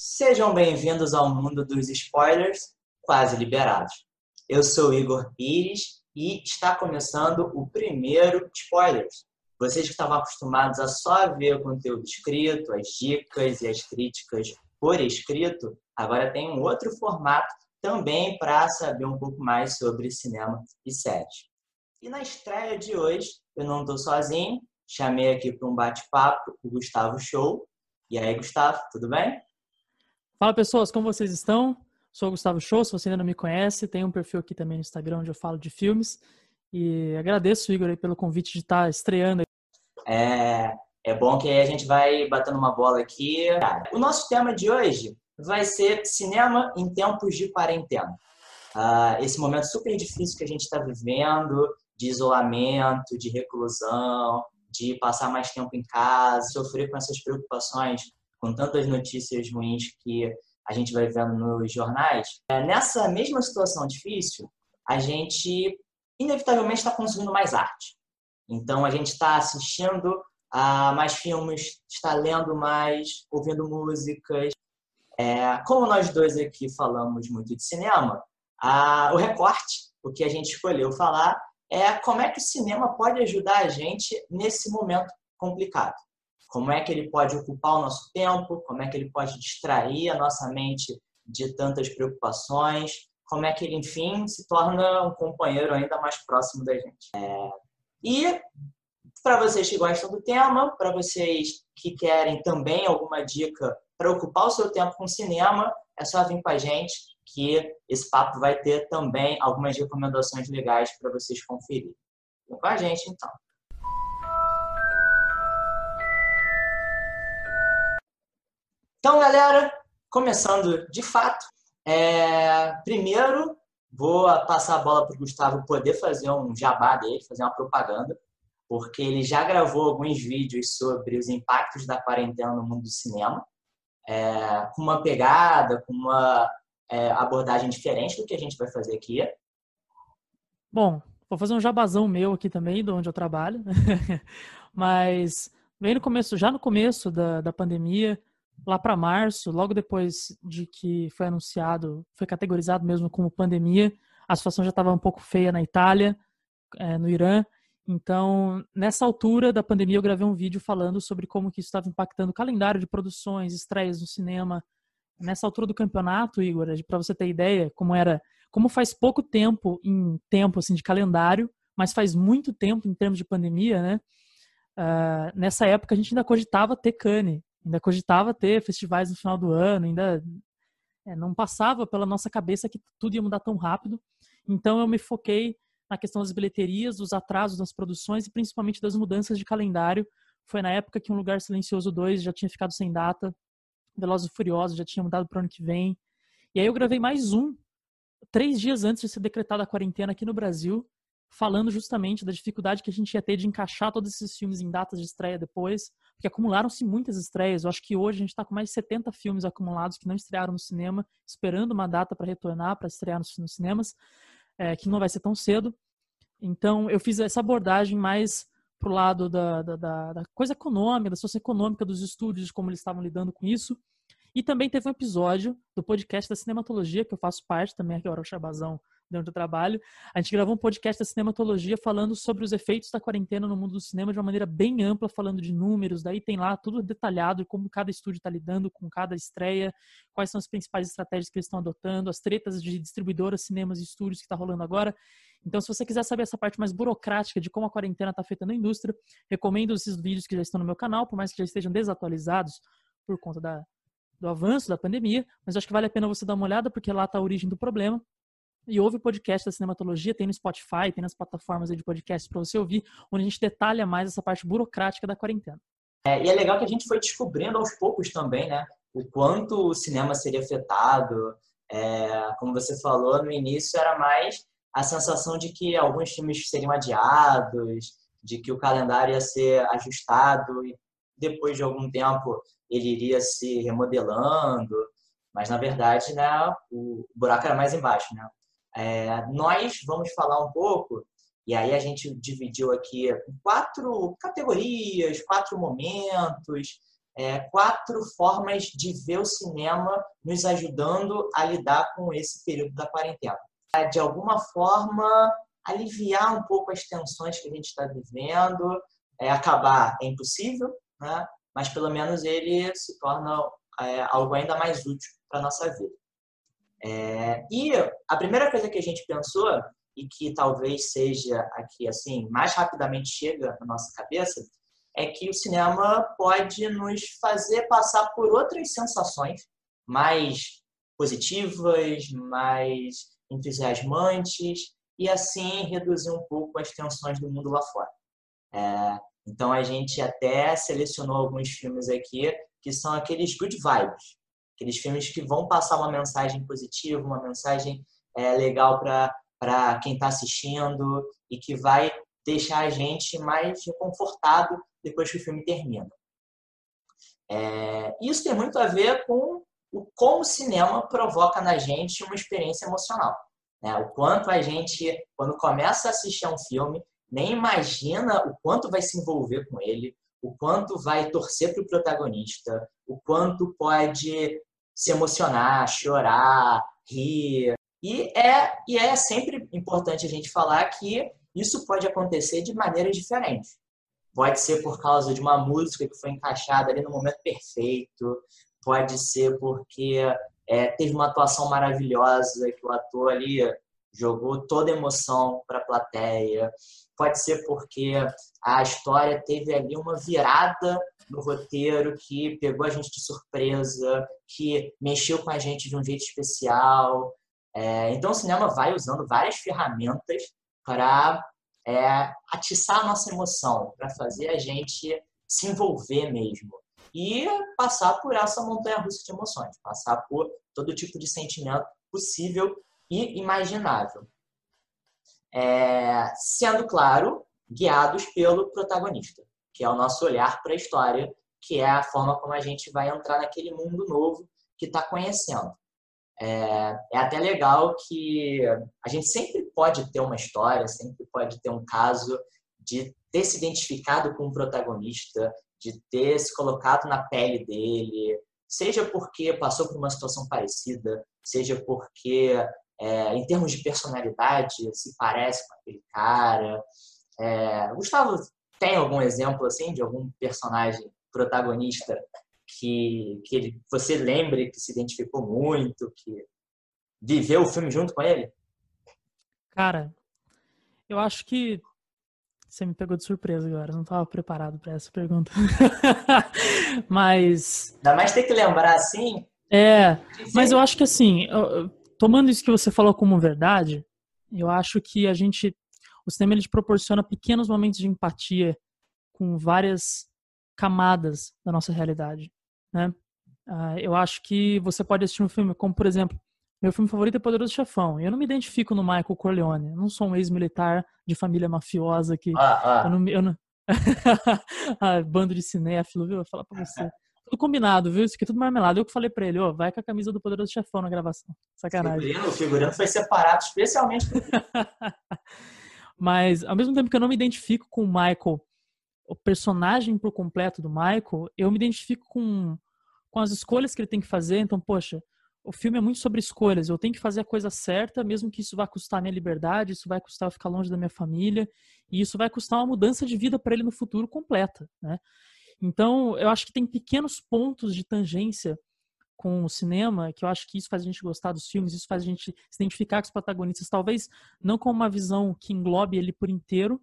Sejam bem-vindos ao mundo dos spoilers quase liberados. Eu sou Igor Pires e está começando o primeiro Spoilers. Vocês que estavam acostumados a só ver conteúdo escrito, as dicas e as críticas por escrito, agora tem um outro formato também para saber um pouco mais sobre cinema e séries. E na estreia de hoje, eu não estou sozinho, chamei aqui para um bate-papo o Gustavo Show. E aí, Gustavo, tudo bem? Fala pessoas, como vocês estão? Sou o Gustavo Show, se você ainda não me conhece, tem um perfil aqui também no Instagram onde eu falo de filmes. E agradeço, Igor, pelo convite de estar estreando. É, é bom que a gente vai batendo uma bola aqui. O nosso tema de hoje vai ser cinema em tempos de quarentena. Uh, esse momento super difícil que a gente está vivendo, de isolamento, de reclusão, de passar mais tempo em casa, sofrer com essas preocupações com tantas notícias ruins que a gente vai vendo nos jornais, é, nessa mesma situação difícil, a gente inevitavelmente está consumindo mais arte. Então, a gente está assistindo a mais filmes, está lendo mais, ouvindo músicas. É, como nós dois aqui falamos muito de cinema, a, o recorte, o que a gente escolheu falar, é como é que o cinema pode ajudar a gente nesse momento complicado como é que ele pode ocupar o nosso tempo, como é que ele pode distrair a nossa mente de tantas preocupações, como é que ele, enfim, se torna um companheiro ainda mais próximo da gente. É... E para vocês que gostam do tema, para vocês que querem também alguma dica para ocupar o seu tempo com cinema, é só vir com a gente que esse papo vai ter também algumas recomendações legais para vocês conferirem. Vem com a gente, então. Então, galera, começando de fato, é... primeiro vou passar a bola para o Gustavo poder fazer um jabá dele, fazer uma propaganda, porque ele já gravou alguns vídeos sobre os impactos da quarentena no mundo do cinema, é... com uma pegada, com uma é, abordagem diferente do que a gente vai fazer aqui. Bom, vou fazer um jabazão meu aqui também, de onde eu trabalho, mas bem no começo, já no começo da, da pandemia, lá para março, logo depois de que foi anunciado, foi categorizado mesmo como pandemia, a situação já estava um pouco feia na Itália, é, no Irã. Então, nessa altura da pandemia, eu gravei um vídeo falando sobre como que isso estava impactando o calendário de produções, estreias no cinema. Nessa altura do campeonato, Igor, para você ter ideia, como era, como faz pouco tempo em tempo assim de calendário, mas faz muito tempo em termos de pandemia, né? Uh, nessa época a gente ainda cogitava ter Cannes, ainda cogitava ter festivais no final do ano, ainda é, não passava pela nossa cabeça que tudo ia mudar tão rápido. Então eu me foquei na questão das bilheterias, dos atrasos nas produções e principalmente das mudanças de calendário. Foi na época que Um Lugar Silencioso 2 já tinha ficado sem data, Velozes e Furiosos já tinha mudado para o ano que vem. E aí eu gravei mais um, três dias antes de ser decretada a quarentena aqui no Brasil, falando justamente da dificuldade que a gente ia ter de encaixar todos esses filmes em datas de estreia depois, porque acumularam-se muitas estreias. Eu acho que hoje a gente está com mais de 70 filmes acumulados que não estrearam no cinema, esperando uma data para retornar, para estrear nos, nos cinemas, é, que não vai ser tão cedo. Então, eu fiz essa abordagem mais pro lado da, da, da, coisa econômica, da socioeconômica dos estúdios, como eles estavam lidando com isso. E também teve um episódio do podcast da Cinematologia, que eu faço parte também, aqui é o Chabazão dentro do trabalho. A gente gravou um podcast da cinematologia falando sobre os efeitos da quarentena no mundo do cinema de uma maneira bem ampla, falando de números. Daí tem lá tudo detalhado, como cada estúdio está lidando com cada estreia, quais são as principais estratégias que eles estão adotando, as tretas de distribuidoras, cinemas e estúdios que está rolando agora. Então, se você quiser saber essa parte mais burocrática de como a quarentena está afetando a indústria, recomendo esses vídeos que já estão no meu canal, por mais que já estejam desatualizados por conta da, do avanço da pandemia, mas acho que vale a pena você dar uma olhada, porque lá está a origem do problema. E ouve o podcast da Cinematologia, tem no Spotify, tem nas plataformas de podcast para você ouvir, onde a gente detalha mais essa parte burocrática da quarentena. É, e é legal que a gente foi descobrindo aos poucos também, né? O quanto o cinema seria afetado. É, como você falou, no início era mais a sensação de que alguns filmes seriam adiados, de que o calendário ia ser ajustado e depois de algum tempo ele iria se remodelando. Mas, na verdade, né, o buraco era mais embaixo, né? É, nós vamos falar um pouco, e aí a gente dividiu aqui quatro categorias, quatro momentos, é, quatro formas de ver o cinema nos ajudando a lidar com esse período da quarentena. De alguma forma, aliviar um pouco as tensões que a gente está vivendo. É, acabar é impossível, né? mas pelo menos ele se torna é, algo ainda mais útil para a nossa vida. É, e a primeira coisa que a gente pensou, e que talvez seja aqui assim, mais rapidamente chega na nossa cabeça, é que o cinema pode nos fazer passar por outras sensações mais positivas, mais entusiasmantes, e assim reduzir um pouco as tensões do mundo lá fora. É, então a gente até selecionou alguns filmes aqui que são aqueles good vibes, aqueles filmes que vão passar uma mensagem positiva, uma mensagem é, legal para quem está assistindo e que vai deixar a gente mais reconfortado depois que o filme termina. É, isso tem muito a ver com o como o cinema provoca na gente uma experiência emocional. Né? O quanto a gente, quando começa a assistir a um filme, nem imagina o quanto vai se envolver com ele, o quanto vai torcer para o protagonista, o quanto pode se emocionar, chorar, rir. E é, e é sempre importante a gente falar que isso pode acontecer de maneiras diferentes. Pode ser por causa de uma música que foi encaixada ali no momento perfeito, pode ser porque é, teve uma atuação maravilhosa que o ator ali jogou toda a emoção para a plateia. Pode ser porque a história teve ali uma virada no roteiro que pegou a gente de surpresa, que mexeu com a gente de um jeito especial. É, então, o cinema vai usando várias ferramentas para é, atiçar a nossa emoção, para fazer a gente se envolver mesmo e passar por essa montanha russa de emoções, passar por todo tipo de sentimento possível e imaginável. É, sendo claro, guiados pelo protagonista, que é o nosso olhar para a história, que é a forma como a gente vai entrar naquele mundo novo que está conhecendo. É, é, até legal que a gente sempre pode ter uma história, sempre pode ter um caso de ter se identificado com o protagonista, de ter se colocado na pele dele, seja porque passou por uma situação parecida, seja porque, é, em termos de personalidade, se parece com aquele cara. É, Gustavo, tem algum exemplo assim de algum personagem protagonista que, que ele, você lembre que se identificou muito, que viveu o filme junto com ele? Cara, eu acho que você me pegou de surpresa agora, não estava preparado para essa pergunta. mas. Ainda mais ter que lembrar assim. É, mas eu acho que assim, tomando isso que você falou como verdade, eu acho que a gente. O cinema ele proporciona pequenos momentos de empatia com várias camadas da nossa realidade, né? Uh, eu acho que você pode assistir um filme como, por exemplo, meu filme favorito é Poderoso Chefão. Eu não me identifico no Michael Corleone. Eu não sou um ex-militar de família mafiosa que. Ah, ah. Eu não. Eu não... ah, bando de cinéfilo, viu? Vou falar pra você. Tudo combinado, viu? Isso aqui é tudo marmelado. Eu que falei pra ele, ó, vai com a camisa do Poderoso Chefão na gravação. Sacanagem. O figurino foi separado especialmente Mas, ao mesmo tempo que eu não me identifico com o Michael, o personagem por completo do Michael, eu me identifico com, com as escolhas que ele tem que fazer. Então, poxa, o filme é muito sobre escolhas. Eu tenho que fazer a coisa certa, mesmo que isso vá custar a minha liberdade, isso vai custar eu ficar longe da minha família, e isso vai custar uma mudança de vida para ele no futuro completa, né? Então, eu acho que tem pequenos pontos de tangência com o cinema, que eu acho que isso faz a gente gostar dos filmes, isso faz a gente se identificar com os protagonistas, talvez não com uma visão que englobe ele por inteiro,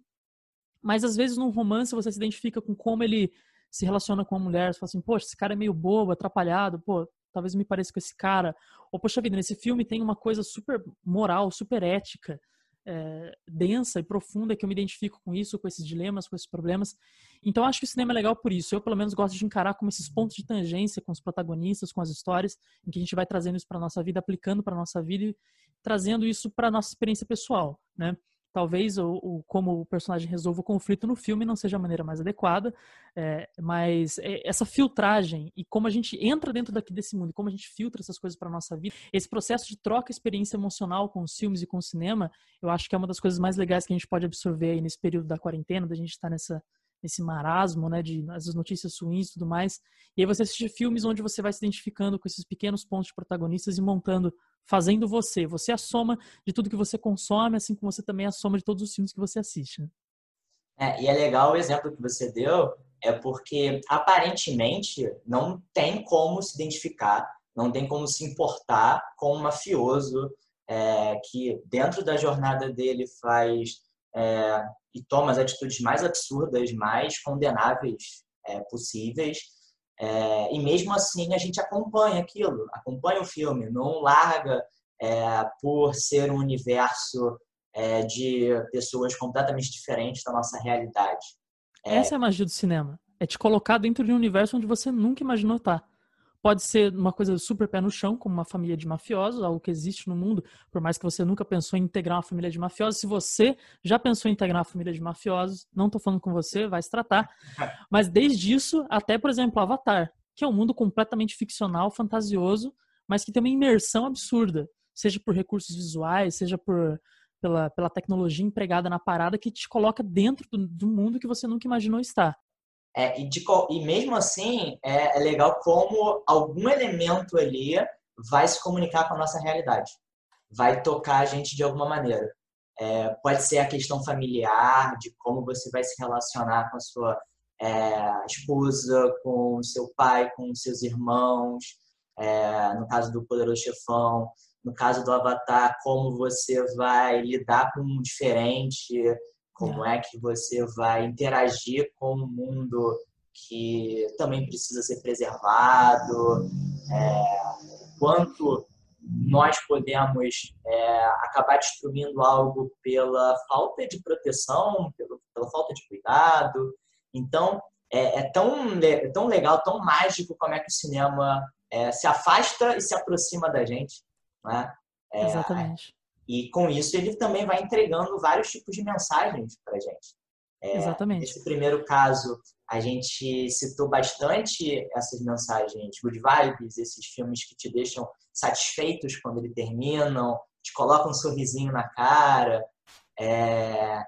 mas às vezes num romance você se identifica com como ele se relaciona com a mulher, você fala assim, poxa, esse cara é meio bobo, atrapalhado, pô, talvez me pareça com esse cara. Ou, poxa vida, nesse filme tem uma coisa super moral, super ética, é, densa e profunda que eu me identifico com isso, com esses dilemas, com esses problemas. Então, acho que o cinema é legal por isso. Eu, pelo menos, gosto de encarar como esses pontos de tangência com os protagonistas, com as histórias, em que a gente vai trazendo isso para nossa vida, aplicando para nossa vida e trazendo isso para nossa experiência pessoal, né? talvez o, o, como o personagem resolva o conflito no filme não seja a maneira mais adequada, é, mas é, essa filtragem e como a gente entra dentro daqui desse mundo, como a gente filtra essas coisas para nossa vida, esse processo de troca experiência emocional com os filmes e com o cinema, eu acho que é uma das coisas mais legais que a gente pode absorver aí nesse período da quarentena, da gente estar tá nessa nesse marasmo, né, de as notícias ruins e tudo mais. E aí você assiste filmes onde você vai se identificando com esses pequenos pontos de protagonistas e montando, fazendo você. Você é a soma de tudo que você consome, assim como você também é a soma de todos os filmes que você assiste. Né? É, e é legal o exemplo que você deu, é porque aparentemente não tem como se identificar, não tem como se importar com um mafioso é, que dentro da jornada dele faz é, e toma as atitudes mais absurdas, mais condenáveis é, possíveis. É, e mesmo assim a gente acompanha aquilo, acompanha o filme, não larga é, por ser um universo é, de pessoas completamente diferentes da nossa realidade. Essa é a magia do cinema. É te colocar dentro de um universo onde você nunca imaginou estar. Pode ser uma coisa super pé no chão, como uma família de mafiosos, algo que existe no mundo, por mais que você nunca pensou em integrar uma família de mafiosos. Se você já pensou em integrar uma família de mafiosos, não estou falando com você, vai se tratar. Mas desde isso até, por exemplo, Avatar, que é um mundo completamente ficcional, fantasioso, mas que tem uma imersão absurda, seja por recursos visuais, seja por pela, pela tecnologia empregada na parada que te coloca dentro do, do mundo que você nunca imaginou estar. É, e, de, e, mesmo assim, é, é, legal como algum elemento ali vai se comunicar com a nossa realidade, vai tocar a gente de alguma maneira. É, pode ser a questão familiar, de como você vai se relacionar com a sua é, esposa, com seu pai, com seus irmãos, é, no caso do Poderoso Chefão, no caso do Avatar, como você vai lidar com o diferente, como é. que você vai interagir com o mundo que também precisa ser preservado, é, quanto nós podemos é, acabar destruindo algo pela falta de proteção, pela, pela falta de cuidado. Então, é, é, tão, é tão legal, tão mágico como é que o cinema é, se afasta e se aproxima da gente. Né? É, Exatamente. E com isso ele também vai entregando vários tipos de mensagens para a gente. É, Exatamente. Nesse primeiro caso, a gente citou bastante essas mensagens good vibes, esses filmes que te deixam satisfeitos quando eles terminam, te colocam um sorrisinho na cara. É...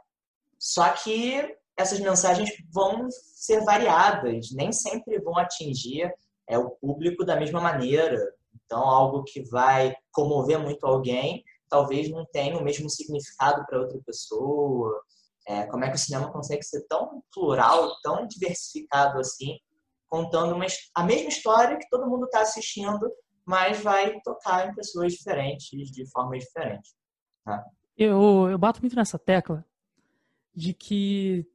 Só que essas mensagens vão ser variadas, nem sempre vão atingir é, o público da mesma maneira. Então, algo que vai comover muito alguém talvez não tenha o mesmo significado para outra pessoa. É, como é que o cinema consegue ser tão plural, tão diversificado assim, contando uma, a mesma história que todo mundo está assistindo, mas vai tocar em pessoas diferentes, de formas diferentes. Tá? Eu, eu bato muito nessa tecla de que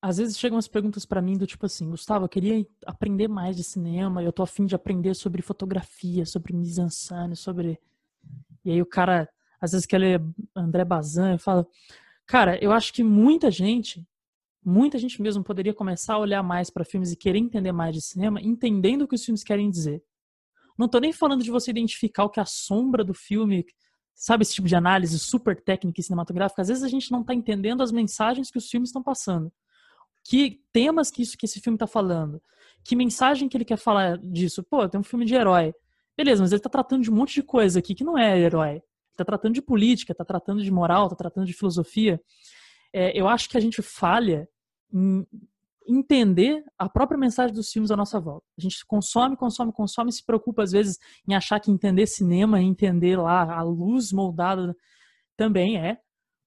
às vezes chegam as perguntas para mim do tipo assim, Gustavo, eu queria aprender mais de cinema, eu tô afim de aprender sobre fotografia, sobre mise-en-scène, sobre e aí o cara, às vezes, quer ler André Bazin e fala: Cara, eu acho que muita gente, muita gente mesmo poderia começar a olhar mais para filmes e querer entender mais de cinema, entendendo o que os filmes querem dizer. Não tô nem falando de você identificar o que é a sombra do filme, sabe, esse tipo de análise super técnica e cinematográfica. Às vezes a gente não está entendendo as mensagens que os filmes estão passando. Que temas que isso que esse filme está falando. Que mensagem que ele quer falar disso? Pô, tem um filme de herói. Beleza, mas ele tá tratando de um monte de coisa aqui que não é herói. Ele tá tratando de política, tá tratando de moral, tá tratando de filosofia. É, eu acho que a gente falha em entender a própria mensagem dos filmes à nossa volta. A gente consome, consome, consome, se preocupa às vezes em achar que entender cinema, entender lá a luz moldada também é,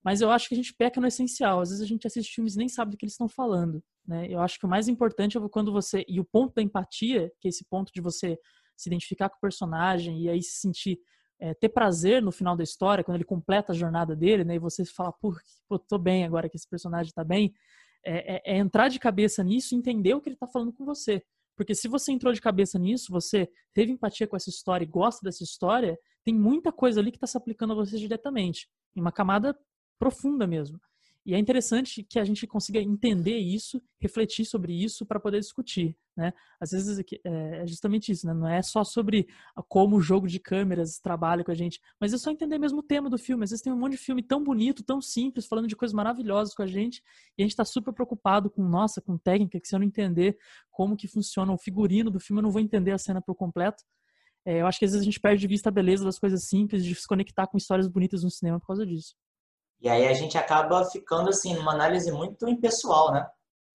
mas eu acho que a gente peca no essencial. Às vezes a gente assiste filmes e nem sabe do que eles estão falando. Né? Eu acho que o mais importante é quando você. E o ponto da empatia, que é esse ponto de você se identificar com o personagem e aí se sentir é, ter prazer no final da história, quando ele completa a jornada dele, né? E você fala, pô, tô bem agora que esse personagem tá bem. É, é, é entrar de cabeça nisso e entender o que ele tá falando com você. Porque se você entrou de cabeça nisso, você teve empatia com essa história e gosta dessa história, tem muita coisa ali que está se aplicando a você diretamente. Em uma camada profunda mesmo. E é interessante que a gente consiga entender isso, refletir sobre isso para poder discutir, né? Às vezes é, é justamente isso, né? Não é só sobre como o jogo de câmeras trabalha com a gente, mas é só entender mesmo o tema do filme. Às vezes tem um monte de filme tão bonito, tão simples, falando de coisas maravilhosas com a gente, e a gente está super preocupado com, nossa, com técnica, que se eu não entender como que funciona o figurino do filme, eu não vou entender a cena por completo. É, eu acho que às vezes a gente perde de vista a beleza das coisas simples, de se conectar com histórias bonitas no cinema por causa disso. E aí a gente acaba ficando assim numa análise muito impessoal, né?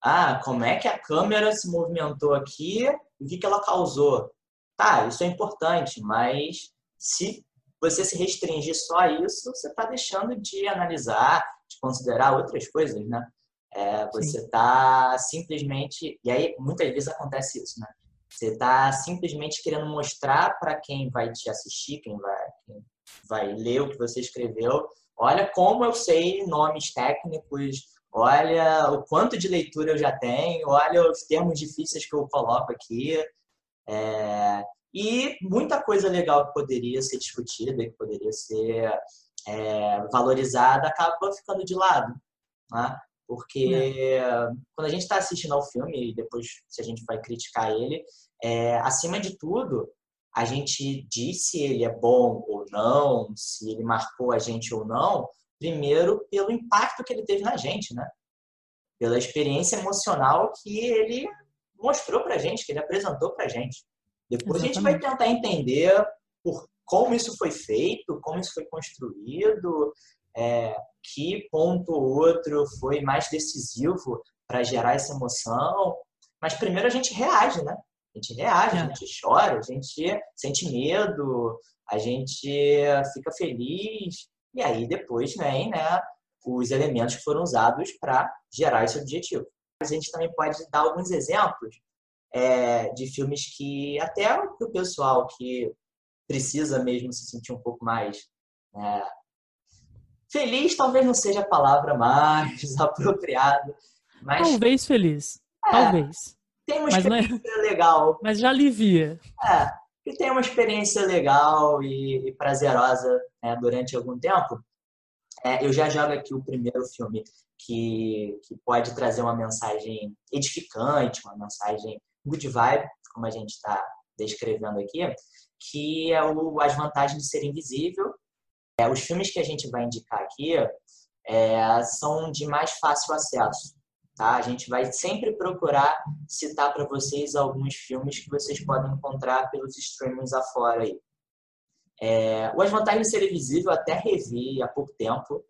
Ah, como é que a câmera se movimentou aqui e o que, que ela causou? Tá, isso é importante, mas se você se restringir só a isso, você está deixando de analisar, de considerar outras coisas, né? É, você está simplesmente. E aí, muitas vezes acontece isso, né? Você está simplesmente querendo mostrar para quem vai te assistir, quem vai, quem vai ler o que você escreveu, olha como eu sei nomes técnicos, olha o quanto de leitura eu já tenho, olha os termos difíceis que eu coloco aqui. É, e muita coisa legal que poderia ser discutida, que poderia ser é, valorizada, acaba ficando de lado. Né? Porque é. quando a gente está assistindo ao filme, e depois se a gente vai criticar ele, é, acima de tudo, a gente diz se ele é bom ou não, se ele marcou a gente ou não, primeiro pelo impacto que ele teve na gente, né? Pela experiência emocional que ele mostrou pra gente, que ele apresentou pra gente. Depois Exatamente. a gente vai tentar entender por como isso foi feito, como isso foi construído, é, que ponto ou outro foi mais decisivo para gerar essa emoção. Mas primeiro a gente reage, né? A gente reage, é. a gente chora, a gente sente medo, a gente fica feliz. E aí depois vem né, os elementos que foram usados para gerar esse objetivo. A gente também pode dar alguns exemplos é, de filmes que até o pessoal que precisa mesmo se sentir um pouco mais é, feliz, talvez não seja a palavra mais apropriada, mas talvez feliz, é, talvez. Tem uma experiência é... legal. Mas já alivia. É, que tem uma experiência legal e, e prazerosa né, durante algum tempo. É, eu já jogo aqui o primeiro filme que, que pode trazer uma mensagem edificante, uma mensagem good vibe, como a gente está descrevendo aqui, que é o As Vantagens de Ser Invisível. É, os filmes que a gente vai indicar aqui é, são de mais fácil acesso. Tá? A gente vai sempre procurar citar para vocês alguns filmes que vocês podem encontrar pelos streamings afora aí. É, o As Vantagens de Ser Invisível até revi há pouco tempo.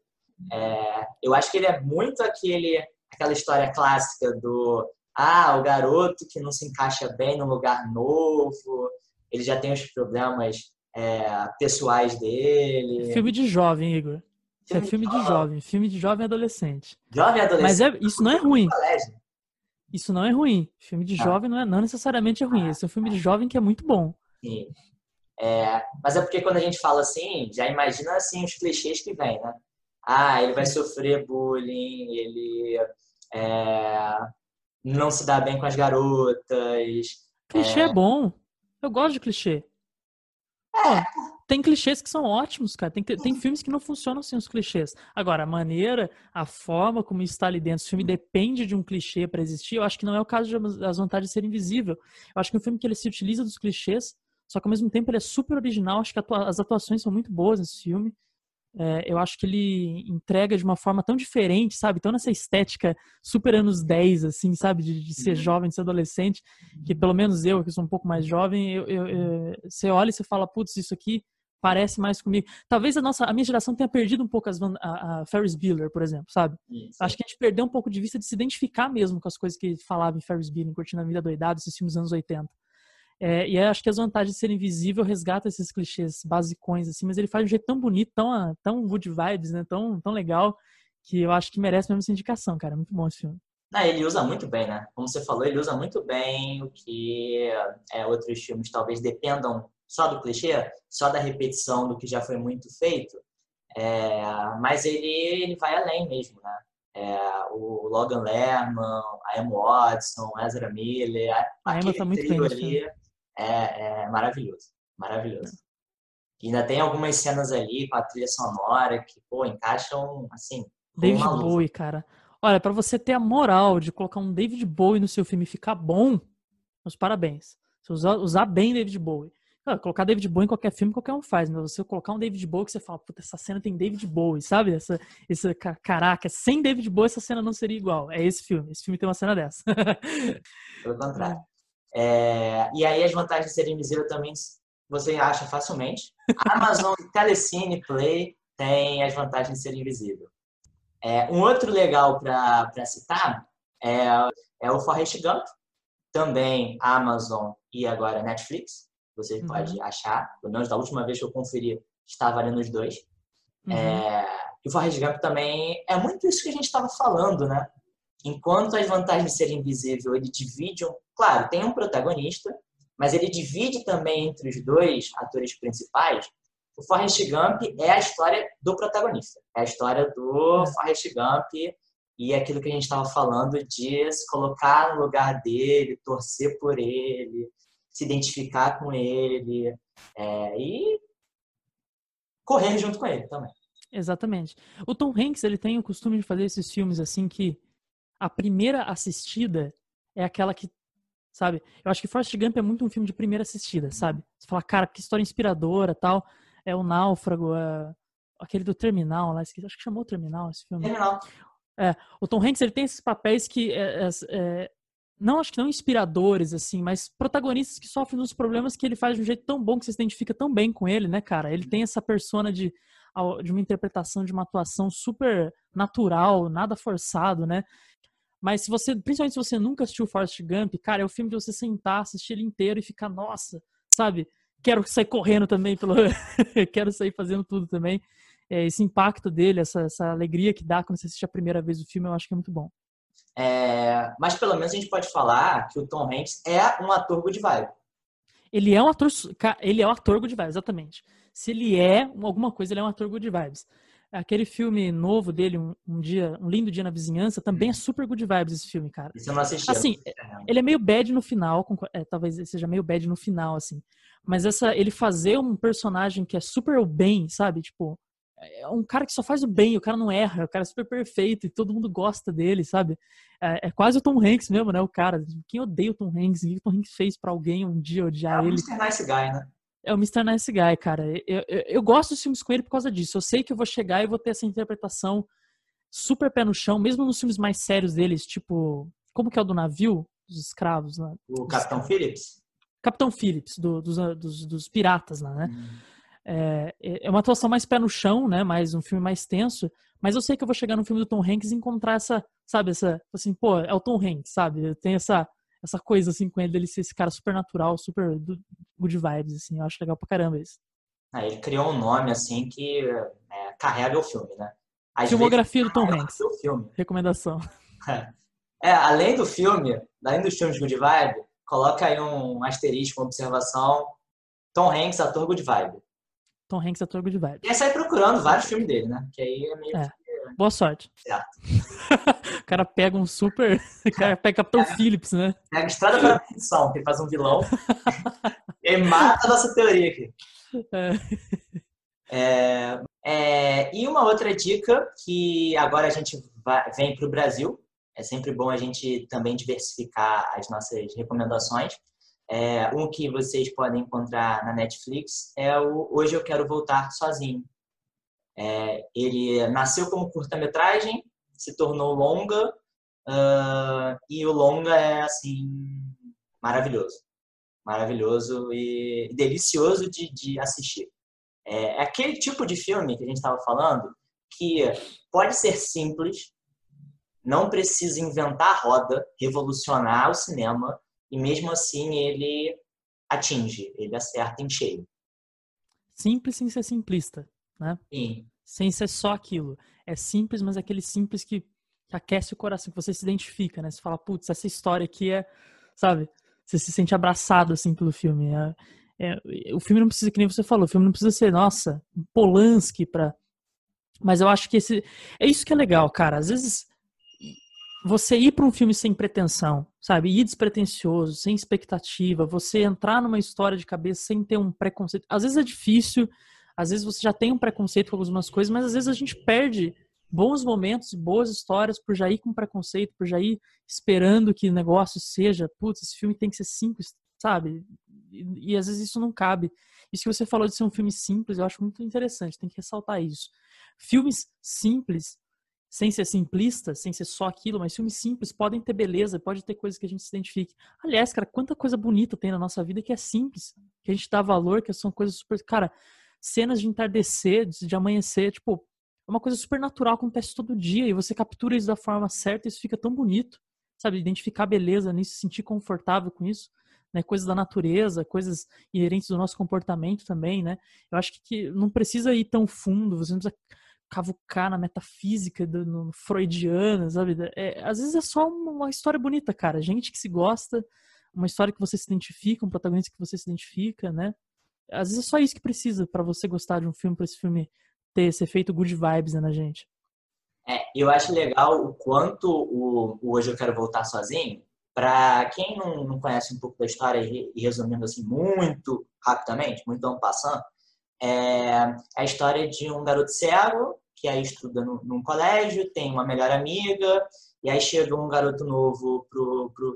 É, eu acho que ele é muito aquele, aquela história clássica do ah, o garoto que não se encaixa bem num lugar novo, ele já tem os problemas é, pessoais dele. Filme de jovem, Igor. Filme é filme de, jovem, filme de jovem adolescente. Jovem adolescente. Mas é, isso não é ruim. Isso não é ruim. Filme de ah. jovem não, é, não necessariamente é ruim. Esse é um filme de jovem que é muito bom. Sim. É, mas é porque quando a gente fala assim, já imagina assim os clichês que vem, né? Ah, ele vai sofrer bullying, ele é, não se dá bem com as garotas. Clichê é, é bom. Eu gosto de clichê. Pô, tem clichês que são ótimos, cara. Tem, tem filmes que não funcionam sem os clichês. Agora, a maneira, a forma como está ali dentro, o filme depende de um clichê para existir. Eu acho que não é o caso das vantagens de ser invisível. Eu acho que é um filme que ele se utiliza dos clichês, só que ao mesmo tempo ele é super original. Acho que as atuações são muito boas nesse filme. É, eu acho que ele entrega de uma forma tão diferente, sabe? Tão nessa estética super anos 10, assim, sabe? De, de ser uhum. jovem, de ser adolescente, que pelo menos eu, que sou um pouco mais jovem, eu, eu, eu, você olha e você fala, putz, isso aqui parece mais comigo. Talvez a nossa, a minha geração tenha perdido um pouco as, a, a Ferris Bueller, por exemplo, sabe? Isso. Acho que a gente perdeu um pouco de vista de se identificar mesmo com as coisas que falava em Ferris Bueller, Curtindo a Vida Doidado, esses filmes dos anos 80. É, e acho que as vantagens de ser invisível resgata esses clichês basicões, assim, mas ele faz de um jeito tão bonito, tão, ah, tão good vibes, né? Tão, tão legal, que eu acho que merece mesmo essa indicação, cara. Muito bom esse filme. Ah, ele usa muito bem, né? Como você falou, ele usa muito bem o que é, outros filmes talvez dependam só do clichê, só da repetição do que já foi muito feito. É, mas ele, ele vai além mesmo, né? É, o Logan Lerman, a Emma Watson, Ezra Miller, a, Emma tá muito bem ali, é, é maravilhoso, maravilhoso. E ainda tem algumas cenas ali com a trilha sonora que, pô, encaixam, assim, David Bowie, cara. Olha, para você ter a moral de colocar um David Bowie no seu filme e ficar bom, meus parabéns. Você usar, usar bem David Bowie. Cara, colocar David Bowie em qualquer filme, qualquer um faz, mas você colocar um David Bowie que você fala, puta, essa cena tem David Bowie, sabe? Essa, essa, caraca, sem David Bowie essa cena não seria igual. É esse filme. Esse filme tem uma cena dessa. Pelo contrário. É, e aí as vantagens de ser invisível também você acha facilmente. Amazon Telecine Play tem as vantagens de ser invisível. É, um outro legal para citar é, é o Forrest Gump, também Amazon e agora Netflix. Você uhum. pode achar, pelo menos da última vez que eu conferi, estava ali nos dois. Uhum. É, e o Forrest Gump também é muito isso que a gente estava falando, né? Enquanto as vantagens de ser invisível, ele divide, um, claro, tem um protagonista, mas ele divide também entre os dois atores principais. O Forrest Gump é a história do protagonista, é a história do Forrest Gump e é aquilo que a gente estava falando de se colocar no lugar dele, torcer por ele, se identificar com ele é, e correr junto com ele também. Exatamente. O Tom Hanks ele tem o costume de fazer esses filmes assim que a primeira assistida é aquela que sabe? Eu acho que Forrest Gump é muito um filme de primeira assistida, sabe? Você fala, cara, que história inspiradora, tal. É o Náufrago, é... aquele do Terminal lá, acho que chamou Terminal esse filme. Terminal. É, o Tom Hanks ele tem esses papéis que é, é, é, não acho que não inspiradores assim, mas protagonistas que sofrem dos problemas que ele faz de um jeito tão bom que você se identifica tão bem com ele, né, cara? Ele tem essa persona de de uma interpretação de uma atuação super natural, nada forçado, né? Mas se você, principalmente se você nunca assistiu Forrest Gump, cara, é o filme de você sentar, assistir ele inteiro e ficar, nossa, sabe? Quero sair correndo também pelo, quero sair fazendo tudo também é, esse impacto dele, essa, essa alegria que dá quando você assiste a primeira vez o filme, eu acho que é muito bom. É, mas pelo menos a gente pode falar que o Tom Hanks é um ator good vibe. Ele é um ator, ele é um ator good vibe, exatamente. Se ele é alguma coisa, ele é um ator good vibes. Aquele filme novo dele, um, um dia, um lindo dia na vizinhança, também é super good vibes esse filme, cara. Isso eu não assisti. Assim, ele é meio bad no final, é, talvez seja meio bad no final, assim. Mas essa, ele fazer um personagem que é super o bem, sabe? Tipo, é um cara que só faz o bem, o cara não erra, o cara é super perfeito e todo mundo gosta dele, sabe? É, é quase o Tom Hanks mesmo, né? O cara. Quem odeia o Tom Hanks? O que o Tom Hanks fez para alguém um dia odiar é ele? É o Mr. Nice Guy, né? É o Mr. Nice Guy, cara. Eu, eu, eu, gosto dos filmes com ele por causa disso. Eu sei que eu vou chegar e vou ter essa interpretação super pé no chão, mesmo nos filmes mais sérios deles, tipo. Como que é o do navio? Dos escravos lá. O Capitão Phillips? Capitão Phillips, do, dos, dos, dos, piratas lá, né? Hum. É, é uma atuação mais pé no chão, né? Mais um filme mais tenso. Mas eu sei que eu vou chegar no filme do Tom Hanks e encontrar essa, sabe, essa, assim, pô, é o Tom Hanks, sabe? Tem essa, essa coisa assim com ele, dele ser esse cara super natural, super good vibes, assim. Eu acho legal pra caramba isso. Ah, ele criou um nome, assim, que é, carrega o filme, né? Às Filmografia vezes, do Tom Hanks. O filme. Recomendação. É, além do filme, além dos filmes good vibe, coloca aí um asterisco, uma observação. Tom Hanks, ator good vibe. Tom Hanks ator good vibe. E aí sai procurando vários filmes dele, né? Que aí é meio. É. Boa sorte. Certo. o cara pega um super. O cara pega Capitão é. Phillips, né? Pega Estrada para a Perdição, que ele faz um vilão. e mata a nossa teoria aqui. É. É, é, e uma outra dica que agora a gente vai, vem para o Brasil, é sempre bom a gente também diversificar as nossas recomendações. É, um que vocês podem encontrar na Netflix é o Hoje Eu Quero Voltar Sozinho. É, ele nasceu como curta-metragem, se tornou longa, uh, e o longa é, assim, maravilhoso. Maravilhoso e delicioso de, de assistir. É, é aquele tipo de filme que a gente estava falando que pode ser simples, não precisa inventar roda, revolucionar o cinema, e mesmo assim ele atinge, ele acerta em cheio. Simples sem ser simplista, né? Sim. Sem ser só aquilo. É simples, mas é aquele simples que, que aquece o coração, que você se identifica, né? Você fala, putz, essa história aqui é, sabe? Você se sente abraçado, assim, pelo filme. É, é, o filme não precisa, que nem você falou, o filme não precisa ser, nossa, um Polanski pra... Mas eu acho que esse... É isso que é legal, cara. Às vezes você ir para um filme sem pretensão, sabe? Ir despretensioso, sem expectativa, você entrar numa história de cabeça sem ter um preconceito. Às vezes é difícil, às vezes você já tem um preconceito com algumas coisas, mas às vezes a gente perde bons momentos e boas histórias por já ir com preconceito, por já ir esperando que o negócio seja, putz, esse filme tem que ser simples, sabe? E, e às vezes isso não cabe. Isso que você falou de ser um filme simples, eu acho muito interessante, tem que ressaltar isso. Filmes simples sem ser simplista, sem ser só aquilo, mas filmes simples podem ter beleza, pode ter coisas que a gente se identifique. Aliás, cara, quanta coisa bonita tem na nossa vida que é simples, que a gente dá valor, que são coisas super. Cara, cenas de entardecer, de amanhecer, tipo, é uma coisa super natural, acontece todo dia, e você captura isso da forma certa isso fica tão bonito. sabe, identificar beleza nisso, se sentir confortável com isso, né? Coisas da natureza, coisas inerentes do nosso comportamento também, né? Eu acho que, que não precisa ir tão fundo, você não precisa cavucar na metafísica do, no freudiana, sabe? É, às vezes é só uma história bonita, cara. Gente que se gosta, uma história que você se identifica, um protagonista que você se identifica, né? Às vezes é só isso que precisa para você gostar de um filme, para esse filme ter esse efeito good vibes né, na gente. É, eu acho legal o quanto o, o Hoje Eu Quero Voltar Sozinho, para quem não, não, conhece um pouco da história e, resumindo assim muito rapidamente, muito ano passando, é a história de um garoto cego que aí estuda no, num colégio, tem uma melhor amiga, e aí chega um garoto novo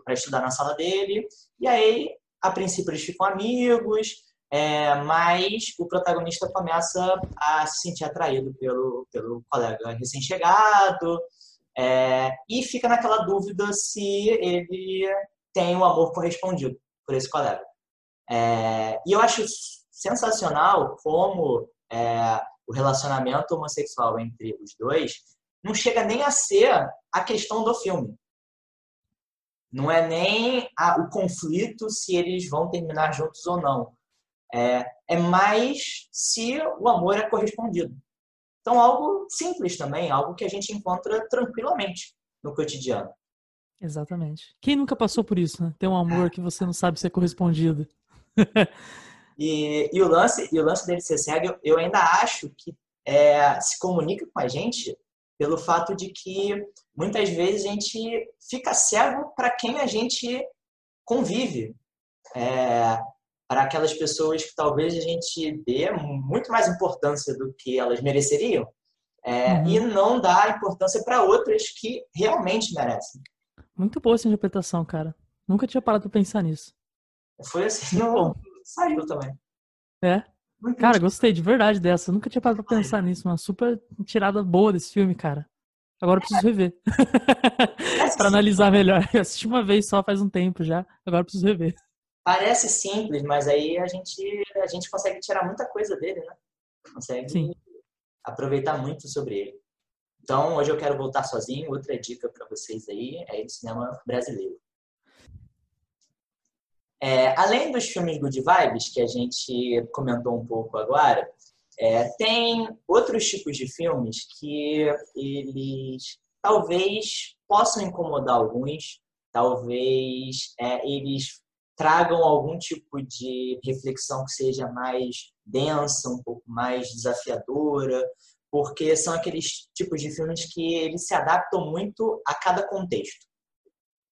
para estudar na sala dele, e aí, a princípio, eles ficam amigos, é, mas o protagonista começa a se sentir atraído pelo, pelo colega recém-chegado é, e fica naquela dúvida se ele tem o um amor correspondido por esse colega. É, e eu acho sensacional como é, o relacionamento homossexual entre os dois não chega nem a ser a questão do filme. Não é nem a, o conflito se eles vão terminar juntos ou não. É, é mais se o amor é correspondido. Então, algo simples também, algo que a gente encontra tranquilamente no cotidiano. Exatamente. Quem nunca passou por isso, né? Ter um amor que você não sabe se é correspondido. e, e, o lance, e o lance dele ser cego, eu, eu ainda acho que é, se comunica com a gente pelo fato de que muitas vezes a gente fica cego para quem a gente convive. É, para aquelas pessoas que talvez a gente dê muito mais importância do que elas mereceriam é, uhum. e não dá importância para outras que realmente merecem. Muito boa essa interpretação, cara. Nunca tinha parado para pensar nisso. Foi assim, não, saiu também. É? Cara, gostei de verdade dessa. Nunca tinha parado pra pensar nisso. Uma super tirada boa desse filme, cara. Agora eu preciso rever. para analisar melhor. Eu assisti uma vez só faz um tempo já. Agora eu preciso rever. Parece simples, mas aí a gente, a gente consegue tirar muita coisa dele, né? Consegue Sim. aproveitar muito sobre ele. Então, hoje eu quero voltar sozinho. Outra dica para vocês aí é o cinema brasileiro. É, além dos filmes Good Vibes, que a gente comentou um pouco agora, é, tem outros tipos de filmes que eles talvez possam incomodar alguns, talvez é, eles tragam algum tipo de reflexão que seja mais densa, um pouco mais desafiadora, porque são aqueles tipos de filmes que eles se adaptam muito a cada contexto.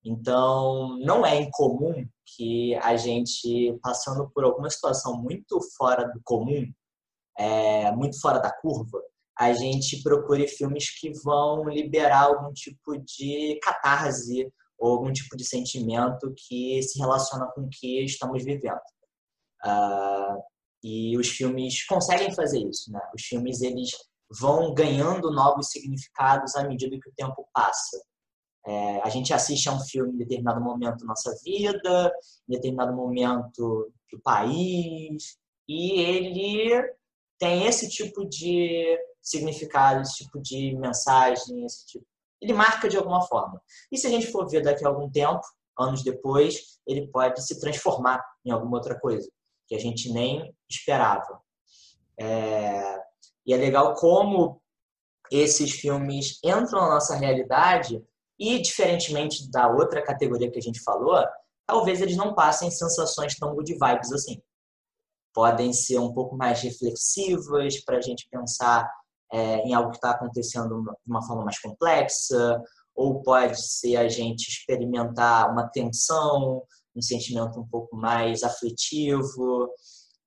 Então, não é incomum que a gente, passando por alguma situação muito fora do comum, é, muito fora da curva, a gente procure filmes que vão liberar algum tipo de catarse ou algum tipo de sentimento que se relaciona com o que estamos vivendo. Uh, e os filmes conseguem fazer isso, né? Os filmes eles vão ganhando novos significados à medida que o tempo passa. É, a gente assiste a um filme em determinado momento da nossa vida, em determinado momento do país, e ele tem esse tipo de significado, esse tipo de mensagem, esse tipo ele marca de alguma forma. E se a gente for ver daqui a algum tempo, anos depois, ele pode se transformar em alguma outra coisa que a gente nem esperava. É... E é legal como esses filmes entram na nossa realidade e, diferentemente da outra categoria que a gente falou, talvez eles não passem sensações tão good vibes assim. Podem ser um pouco mais reflexivas para a gente pensar é, em algo que está acontecendo de uma forma mais complexa, ou pode ser a gente experimentar uma tensão, um sentimento um pouco mais aflitivo.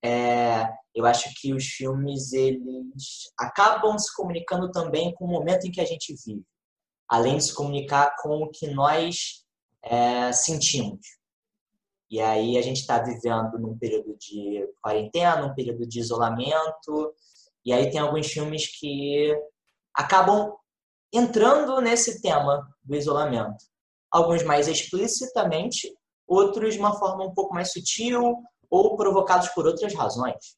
É, eu acho que os filmes eles acabam se comunicando também com o momento em que a gente vive, além de se comunicar com o que nós é, sentimos. E aí a gente está vivendo num período de quarentena, um período de isolamento, e aí tem alguns filmes que acabam entrando nesse tema do isolamento. Alguns mais explicitamente, outros de uma forma um pouco mais sutil ou provocados por outras razões.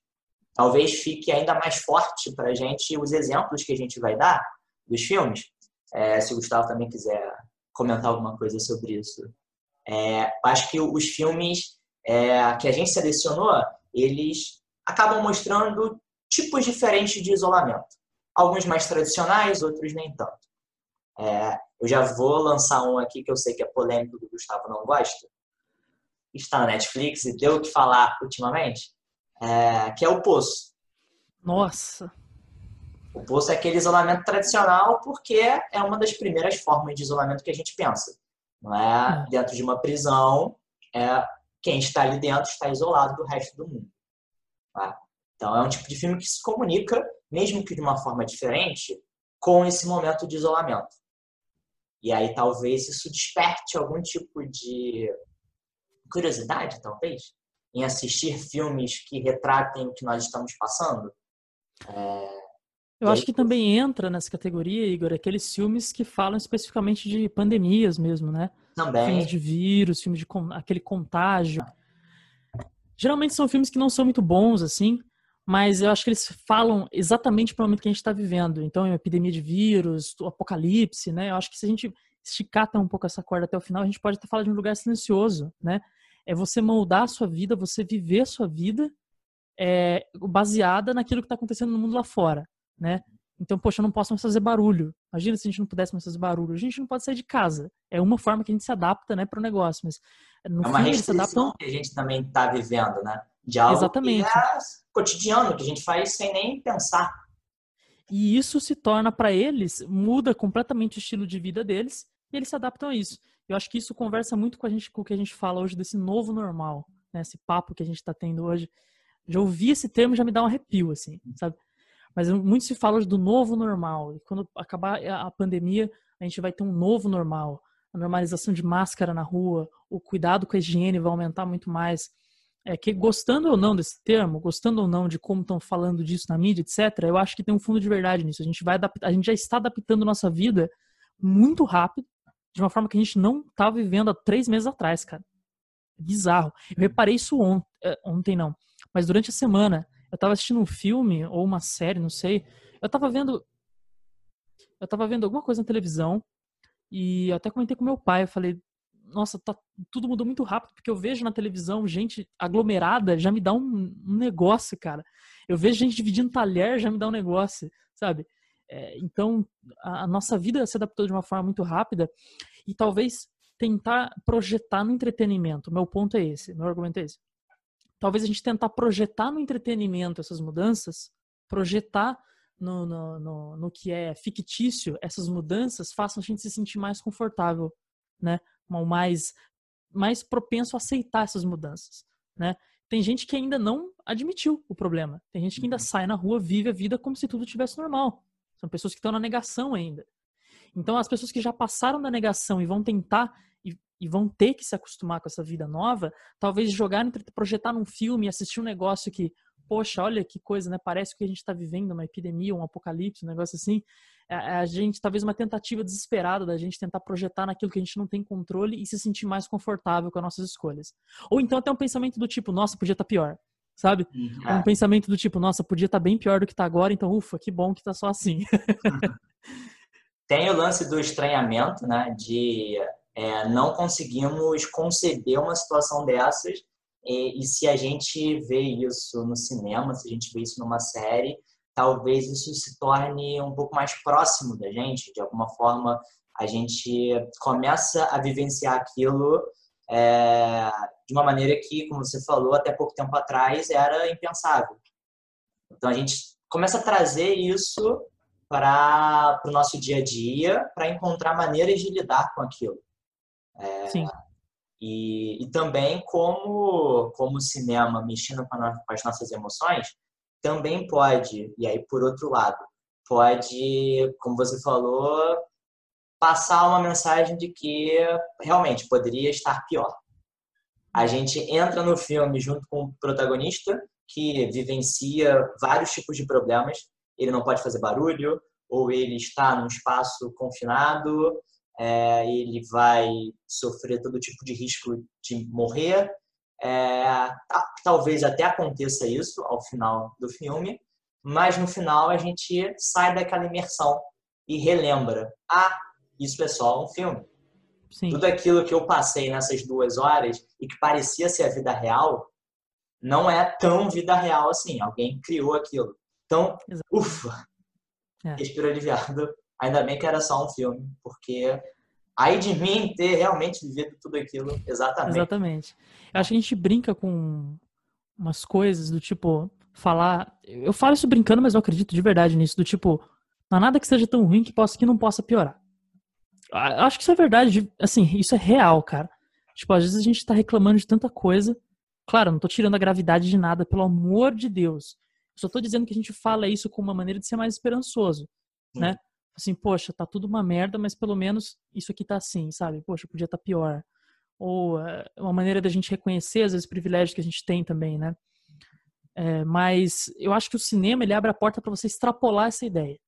Talvez fique ainda mais forte para a gente os exemplos que a gente vai dar dos filmes. É, se o Gustavo também quiser comentar alguma coisa sobre isso. É, acho que os filmes é, que a gente selecionou, eles acabam mostrando tipos diferentes de isolamento. Alguns mais tradicionais, outros nem tanto. É, eu já vou lançar um aqui que eu sei que é polêmico do Gustavo não gosta. Está na Netflix e deu o que falar ultimamente, é, que é o Poço. Nossa! O Poço é aquele isolamento tradicional porque é uma das primeiras formas de isolamento que a gente pensa. Não é, é. dentro de uma prisão, é quem está ali dentro está isolado do resto do mundo. Tá? Então, é um tipo de filme que se comunica, mesmo que de uma forma diferente, com esse momento de isolamento. E aí, talvez isso desperte algum tipo de curiosidade, talvez, em assistir filmes que retratem o que nós estamos passando. É... Eu acho que também entra nessa categoria, Igor, aqueles filmes que falam especificamente de pandemias mesmo, né? Também. Filmes de vírus, filmes de aquele contágio. Geralmente são filmes que não são muito bons, assim, mas eu acho que eles falam exatamente para o momento que a gente está vivendo. Então, é epidemia de vírus, apocalipse, né? Eu acho que se a gente esticar um pouco essa corda até o final, a gente pode até falar de um lugar silencioso, né? É você moldar a sua vida, você viver a sua vida é, baseada naquilo que está acontecendo no mundo lá fora, né? Então, poxa, eu não posso mais fazer barulho. Imagina se a gente não pudesse mais fazer barulho. A gente não pode sair de casa. É uma forma que a gente se adapta, né, para o negócio. Mas no é uma fim, restrição adaptam... que a gente também está vivendo, né? De algo Exatamente. que é cotidiano, que a gente faz sem nem pensar. E isso se torna para eles, muda completamente o estilo de vida deles e eles se adaptam a isso. Eu acho que isso conversa muito com a gente, com o que a gente fala hoje desse novo normal, né? Esse papo que a gente está tendo hoje. Já ouvi esse termo já me dá um arrepio, assim, sabe? Mas muito se fala do novo normal. E quando acabar a pandemia, a gente vai ter um novo normal. A normalização de máscara na rua, o cuidado com a higiene vai aumentar muito mais. É que gostando ou não desse termo, gostando ou não de como estão falando disso na mídia, etc., eu acho que tem um fundo de verdade nisso. A gente vai adaptar, a gente já está adaptando nossa vida muito rápido, de uma forma que a gente não estava vivendo há três meses atrás, cara. Bizarro. Eu reparei isso é, ontem não, mas durante a semana eu tava assistindo um filme ou uma série, não sei. Eu tava vendo. Eu tava vendo alguma coisa na televisão e eu até comentei com meu pai. Eu falei, nossa, tá, tudo mudou muito rápido, porque eu vejo na televisão gente aglomerada, já me dá um, um negócio, cara. Eu vejo gente dividindo talher, já me dá um negócio, sabe? É, então, a, a, nossa vida se adaptou de uma forma muito rápida e talvez tentar projetar no entretenimento. Meu ponto é esse, meu argumento é esse talvez a gente tentar projetar no entretenimento essas mudanças, projetar no, no, no, no, que é fictício essas mudanças, façam a gente se sentir mais confortável, né? Mais, mais propenso a aceitar essas mudanças, né? Tem gente que ainda não admitiu o problema. Tem gente que ainda uhum. sai na rua, vive a vida como se tudo tivesse normal. São pessoas que estão na negação ainda. Então, as pessoas que já passaram da negação e vão tentar e vão ter que se acostumar com essa vida nova, talvez jogar, projetar num filme, assistir um negócio que, poxa, olha que coisa, né? Parece que a gente está vivendo uma epidemia, um apocalipse, um negócio assim. A, é, a gente, talvez uma tentativa desesperada da gente tentar projetar naquilo que a gente não tem controle e se sentir mais confortável com as nossas escolhas. Ou então até um pensamento do tipo, nossa, podia estar tá pior sabe? Uhum. Um pensamento do tipo, nossa, podia estar tá bem pior do que está agora, então ufa, que bom que está só assim. Tem o lance do estranhamento, né? De é, não conseguimos conceber uma situação dessas e, e, se a gente vê isso no cinema, se a gente vê isso numa série, talvez isso se torne um pouco mais próximo da gente. De alguma forma, a gente começa a vivenciar aquilo é, de uma maneira que, como você falou, até pouco tempo atrás era impensável. Então a gente começa a trazer isso para o nosso dia a dia, para encontrar maneiras de lidar com aquilo. É, Sim. E, e também como, como o cinema mexendo com, a, com as nossas emoções, também pode, e aí por outro lado, pode, como você falou, passar uma mensagem de que realmente poderia estar pior. A gente entra no filme junto com o protagonista que vivencia vários tipos de problemas. Ele não pode fazer barulho, ou ele está num espaço confinado, é, ele vai sofrer todo tipo de risco de morrer. É, talvez até aconteça isso ao final do filme, mas no final a gente sai daquela imersão e relembra: ah, isso é só um filme. Sim. Tudo aquilo que eu passei nessas duas horas e que parecia ser a vida real, não é tão vida real assim. Alguém criou aquilo. Então, Exato. ufa, é. respiro aliviado. Ainda bem que era só um filme, porque aí de mim ter realmente vivido tudo aquilo exatamente. Exatamente. Eu acho que a gente brinca com umas coisas do tipo falar, eu falo isso brincando, mas eu acredito de verdade nisso, do tipo, não há nada que seja tão ruim que possa que não possa piorar. Eu acho que isso é verdade, assim, isso é real, cara. Tipo, às vezes a gente tá reclamando de tanta coisa. Claro, não tô tirando a gravidade de nada, pelo amor de Deus. Eu só tô dizendo que a gente fala isso como uma maneira de ser mais esperançoso, Sim. né? Assim, poxa, tá tudo uma merda, mas pelo menos isso aqui tá assim, sabe? Poxa, podia estar tá pior. Ou é uma maneira da gente reconhecer, às vezes, privilégios que a gente tem também, né? É, mas eu acho que o cinema ele abre a porta para você extrapolar essa ideia.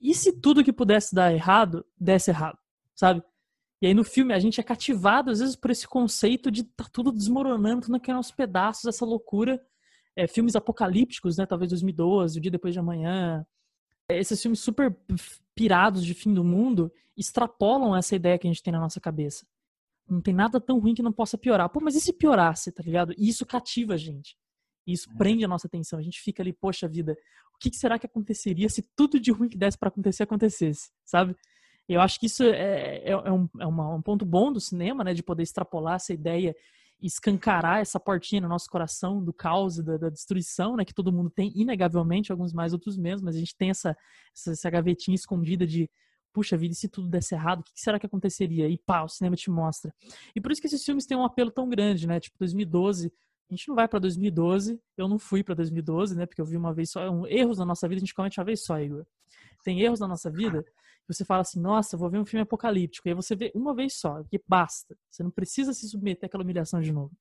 E se tudo que pudesse dar errado, desse errado, sabe? E aí no filme a gente é cativado às vezes por esse conceito de tá tudo desmoronando, tudo naqueles pedaços, essa loucura. É, filmes apocalípticos, né? Talvez 2012, O Dia Depois de Amanhã. Esses filmes super pirados de fim do mundo extrapolam essa ideia que a gente tem na nossa cabeça. Não tem nada tão ruim que não possa piorar. Pô, mas e se piorasse, tá ligado? E isso cativa a gente. E isso é. prende a nossa atenção. A gente fica ali, poxa vida, o que será que aconteceria se tudo de ruim que desse para acontecer acontecesse, sabe? Eu acho que isso é, é, é, um, é uma, um ponto bom do cinema, né? De poder extrapolar essa ideia escancarar essa portinha no nosso coração do caos e da, da, destruição, né? Que todo mundo tem, inegavelmente, alguns mais, outros menos, mas a gente tem essa, essa, essa gavetinha escondida de puxa vida, e se tudo desse errado, o que será que aconteceria? E pá, o cinema te mostra. E por isso que esses filmes têm um apelo tão grande, né? Tipo, 2012 a gente não vai para 2012. Eu não fui para 2012, né? Porque eu vi uma vez só. Um, erros na nossa vida a gente comete uma vez só, Igor. Tem erros na nossa vida que você fala assim: nossa, vou ver um filme apocalíptico. E aí você vê uma vez só, porque basta. Você não precisa se submeter àquela humilhação de novo.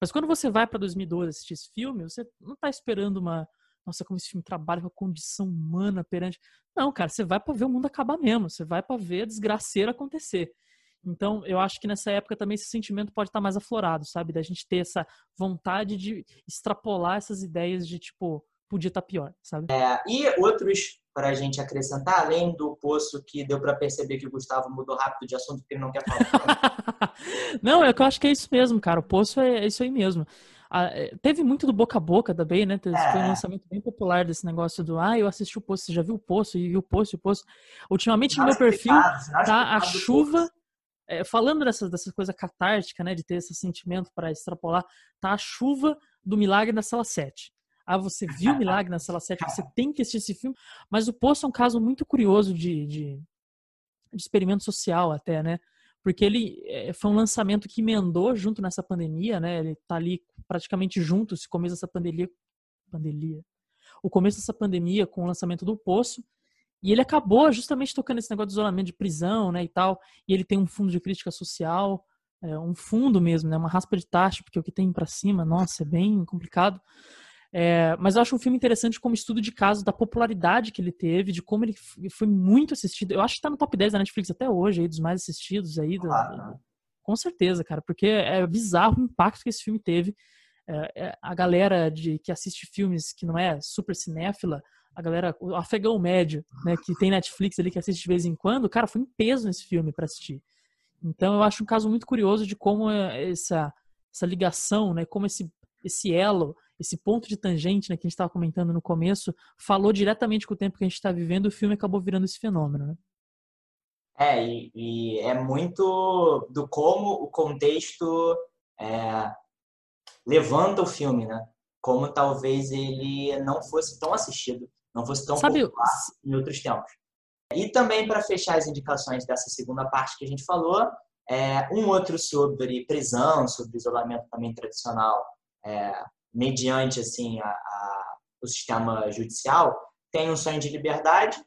Mas quando você vai para 2012 assistir esse filme, você não está esperando uma. Nossa, como esse filme trabalha com a condição humana perante. Não, cara, você vai para ver o mundo acabar mesmo. Você vai para ver a desgraceira acontecer. Então, eu acho que nessa época também esse sentimento pode estar mais aflorado, sabe? Da gente ter essa vontade de extrapolar essas ideias de, tipo, podia estar pior, sabe? É, e outros para a gente acrescentar, além do poço que deu para perceber que o Gustavo mudou rápido de assunto porque ele não quer falar. não, é que eu acho que é isso mesmo, cara. O poço é, é isso aí mesmo. Ah, teve muito do boca a boca também, né? É. Foi um lançamento bem popular desse negócio do ah, eu assisti o poço, você já viu o poço e o poço e o poço. Ultimamente no meu perfil tá a chuva é, falando dessa, dessa coisa catártica, né, de ter esse sentimento para extrapolar, tá a chuva do Milagre na Sala 7. Ah, você viu o Milagre na Sala 7, você tem que assistir esse filme. Mas o Poço é um caso muito curioso de, de, de experimento social até, né? Porque ele é, foi um lançamento que emendou junto nessa pandemia, né? Ele tá ali praticamente junto, se começo dessa pandemia, pandemia, o começo dessa pandemia com o lançamento do Poço, e ele acabou justamente tocando esse negócio de isolamento de prisão, né, e tal. E ele tem um fundo de crítica social, é, um fundo mesmo, né, uma raspa de taxa, porque o que tem para cima, nossa, é bem complicado. É, mas eu acho um filme interessante como estudo de caso da popularidade que ele teve, de como ele foi muito assistido. Eu acho que tá no top 10 da Netflix até hoje, aí, dos mais assistidos aí. Do, com certeza, cara, porque é bizarro o impacto que esse filme teve. É, é, a galera de que assiste filmes que não é super cinéfila a galera, o afegão médio, né, que tem Netflix ali que assiste de vez em quando, cara, foi em peso nesse filme para assistir. Então eu acho um caso muito curioso de como é essa essa ligação, né, como esse esse elo, esse ponto de tangente, né, que a gente estava comentando no começo, falou diretamente com o tempo que a gente está vivendo, o filme acabou virando esse fenômeno, né? É, e, e é muito do como o contexto é, levanta o filme, né? Como talvez ele não fosse tão assistido não fosse tão Sabe, popular em outros tempos. E também para fechar as indicações dessa segunda parte que a gente falou, é, um outro sobre prisão, sobre isolamento também tradicional, é, mediante assim a, a, o sistema judicial, tem um sonho de liberdade.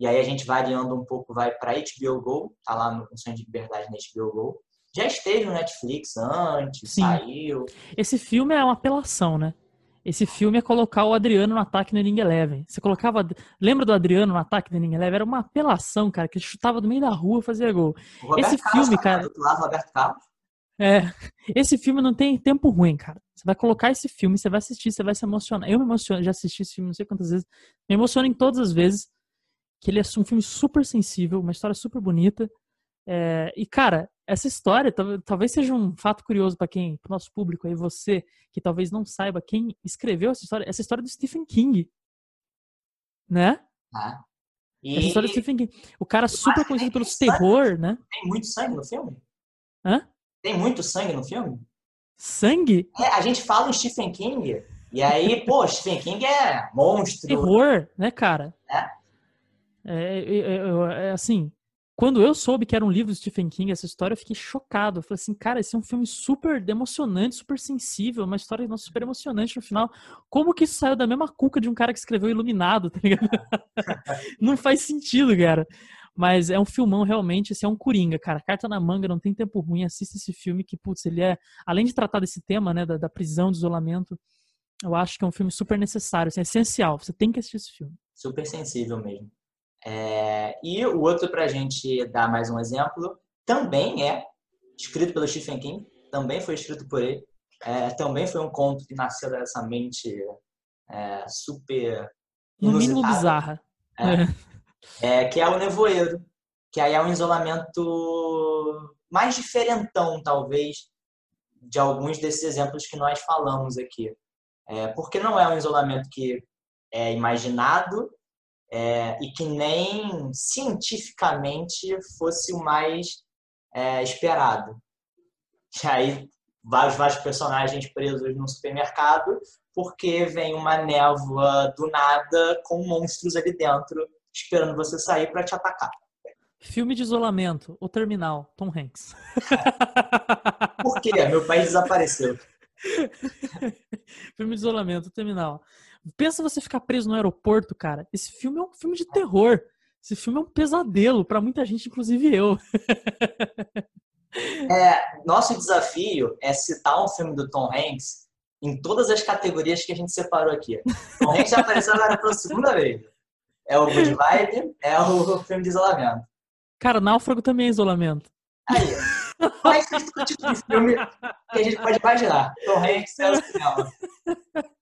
E aí a gente variando um pouco vai para HBO Go, tá lá no Sonho de Liberdade na HBO Go. Já esteve no Netflix antes, Sim. saiu. Esse filme é uma apelação, né? Esse filme é colocar o Adriano no ataque no Inning Eleven. Você colocava. Lembra do Adriano no ataque no Inning Eleven? Era uma apelação, cara, que ele chutava do meio da rua fazia gol. Esse Carlos, filme, cara. Do lado, Roberto Carlos. É. Esse filme não tem tempo ruim, cara. Você vai colocar esse filme, você vai assistir, você vai se emocionar. Eu me emociono, já assisti esse filme não sei quantas vezes. Me emociono em todas as vezes. Que ele é um filme super sensível, uma história super bonita. É, e, cara, essa história talvez seja um fato curioso para quem, para o nosso público aí, você, que talvez não saiba quem escreveu essa história, essa história do Stephen King. Né? Ah. E... Essa história do Stephen King. O cara super conhecido pelos terror, né? Tem muito sangue no filme? Hã? Tem muito sangue no filme? Sangue? É, a gente fala em Stephen King, e aí, pô, Stephen King é monstro. Terror, né, cara? É, é, é, é, assim, quando eu soube que era um livro do Stephen King, essa história, eu fiquei chocado. Eu falei assim, cara, esse é um filme super emocionante, super sensível, uma história nossa, super emocionante no final. Como que isso saiu da mesma cuca de um cara que escreveu Iluminado, tá ligado? Não faz sentido, cara. Mas é um filmão realmente, esse é um coringa, cara. Carta na manga, não tem tempo ruim. Assista esse filme que, putz, ele é, além de tratar desse tema, né, da, da prisão, do isolamento, eu acho que é um filme super necessário, assim, é essencial. Você tem que assistir esse filme. Super sensível mesmo. É, e o outro, para a gente dar mais um exemplo, também é escrito pelo Stephen King, também foi escrito por ele. É, também foi um conto que nasceu dessa mente é, super. No mínimo bizarra. É. é, que é o Nevoeiro, que aí é um isolamento mais diferentão, talvez, de alguns desses exemplos que nós falamos aqui. É, porque não é um isolamento que é imaginado é, e que nem cientificamente fosse o mais é, esperado. E aí, vários, vários personagens presos no supermercado porque vem uma névoa do nada com monstros ali dentro esperando você sair para te atacar. Filme de isolamento, O Terminal, Tom Hanks. Por quê? Meu país desapareceu. filme de isolamento, O Terminal. Pensa você ficar preso no aeroporto, cara. Esse filme é um filme de terror. Esse filme é um pesadelo para muita gente, inclusive eu. é, nosso desafio é citar um filme do Tom Hanks em todas as categorias que a gente separou aqui. Tom Hanks já apareceu agora pela segunda vez. É o Good Vibe, é o filme de isolamento. Cara, Náufrago também é isolamento. Aí, qual é o tipo de filme que a gente pode imaginar? Tom Hanks é o cinema.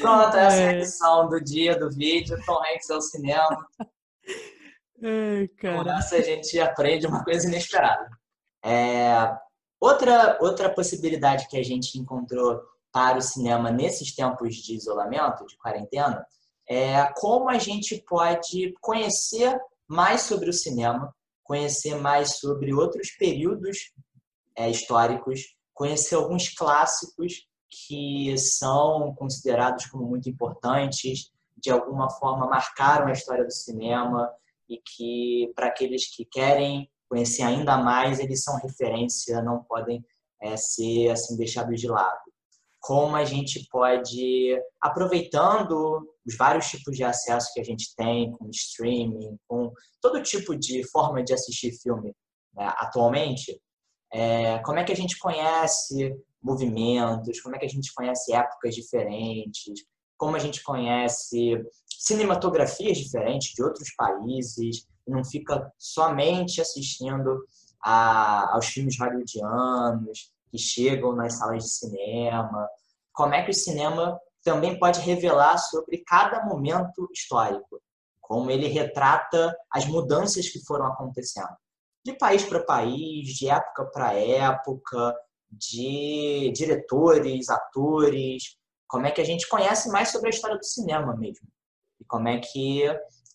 Pronto, essa é a edição do dia do vídeo. Tom Hanks é o cinema. Ai. Com essa a gente aprende uma coisa inesperada. É... Outra, outra possibilidade que a gente encontrou para o cinema nesses tempos de isolamento, de quarentena, é como a gente pode conhecer mais sobre o cinema, conhecer mais sobre outros períodos é, históricos, conhecer alguns clássicos que são considerados como muito importantes, de alguma forma marcaram a história do cinema e que, para aqueles que querem conhecer ainda mais, eles são referência, não podem é, ser assim deixados de lado. Como a gente pode, aproveitando os vários tipos de acesso que a gente tem, com streaming, com todo tipo de forma de assistir filme né, atualmente, é, como é que a gente conhece movimentos, como é que a gente conhece épocas diferentes, como a gente conhece cinematografias diferentes de outros países, não fica somente assistindo a, aos filmes hollywoodianos que chegam nas salas de cinema, como é que o cinema também pode revelar sobre cada momento histórico, como ele retrata as mudanças que foram acontecendo, de país para país, de época para época, de diretores, atores, como é que a gente conhece mais sobre a história do cinema mesmo. E como é que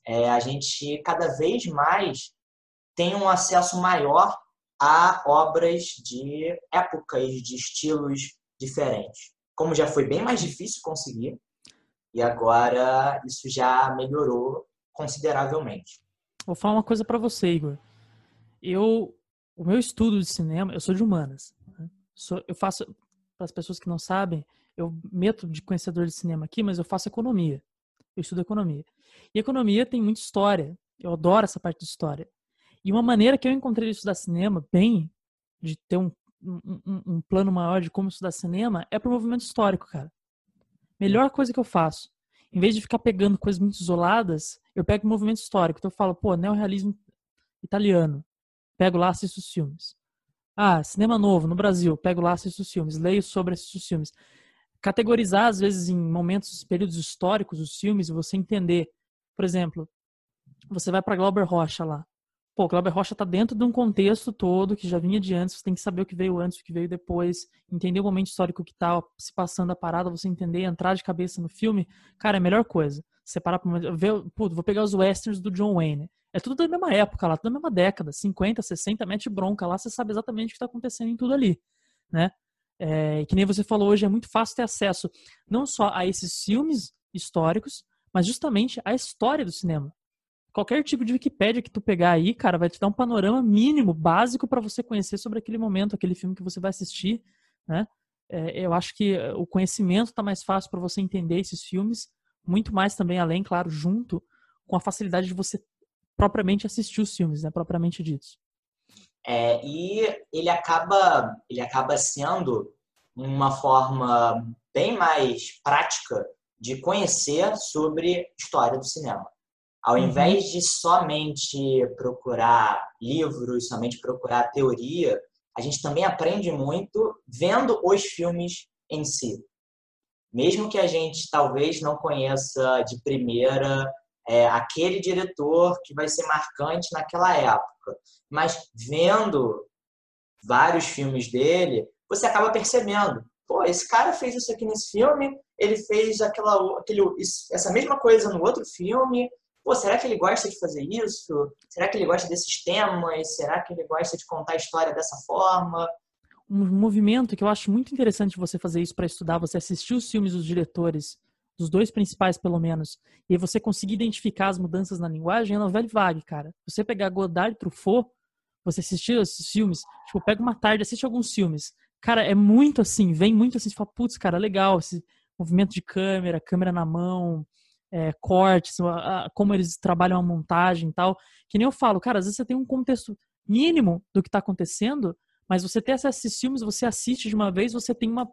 é, a gente cada vez mais tem um acesso maior a obras de épocas, de estilos diferentes. Como já foi bem mais difícil conseguir, e agora isso já melhorou consideravelmente. Vou falar uma coisa para você, Igor. Eu, o meu estudo de cinema, eu sou de humanas eu faço, para as pessoas que não sabem, eu meto de conhecedor de cinema aqui, mas eu faço economia. Eu estudo economia. E economia tem muita história. Eu adoro essa parte de história. E uma maneira que eu encontrei de estudar cinema bem, de ter um, um, um plano maior de como estudar cinema, é pro movimento histórico, cara. Melhor coisa que eu faço. Em vez de ficar pegando coisas muito isoladas, eu pego o movimento histórico. Então eu falo, pô, neorrealismo italiano. Pego lá, assisto os filmes. Ah, cinema novo no Brasil, pego lá, assisto os filmes, leio sobre esses filmes. Categorizar, às vezes, em momentos, períodos históricos, os filmes, e você entender. Por exemplo, você vai para Glauber Rocha lá. pô, Glauber Rocha tá dentro de um contexto todo que já vinha de antes, você tem que saber o que veio antes, o que veio depois, entender o momento histórico que tá se passando a parada, você entender, entrar de cabeça no filme, cara, é a melhor coisa. Você parar pra ver, pô, vou pegar os westerns do John Wayne. É tudo da mesma época lá, tudo da mesma década, 50, 60, mete bronca lá, você sabe exatamente o que tá acontecendo em tudo ali, né? É, que nem você falou hoje, é muito fácil ter acesso não só a esses filmes históricos, mas justamente a história do cinema qualquer tipo de Wikipédia que tu pegar aí, cara, vai te dar um panorama mínimo, básico para você conhecer sobre aquele momento, aquele filme que você vai assistir, né? É, eu acho que o conhecimento está mais fácil para você entender esses filmes, muito mais também além, claro, junto com a facilidade de você propriamente assistir os filmes, né, propriamente ditos. É, e ele acaba, ele acaba sendo uma forma bem mais prática de conhecer sobre história do cinema. Ao uhum. invés de somente procurar livros, somente procurar teoria, a gente também aprende muito vendo os filmes em si. Mesmo que a gente talvez não conheça de primeira é, aquele diretor que vai ser marcante naquela época, mas vendo vários filmes dele, você acaba percebendo, pô, esse cara fez isso aqui nesse filme, ele fez aquela, aquele, essa mesma coisa no outro filme, pô, será que ele gosta de fazer isso? Será que ele gosta desses temas? Será que ele gosta de contar a história dessa forma? Um movimento que eu acho muito interessante você fazer isso para estudar, você assistir os filmes dos diretores, dos dois principais pelo menos, e você conseguir identificar as mudanças na linguagem, é novela vague, cara. Você pegar Godard e Truffaut, você assistir esses filmes, tipo, pega uma tarde, assiste alguns filmes. Cara, é muito assim, vem muito assim, você fala, putz, cara, legal, esse movimento de câmera, câmera na mão, é, cortes, a, a, como eles trabalham a montagem e tal. Que nem eu falo, cara, às vezes você tem um contexto mínimo do que está acontecendo, mas você tem acesso a esses filmes, você assiste de uma vez, você tem uma.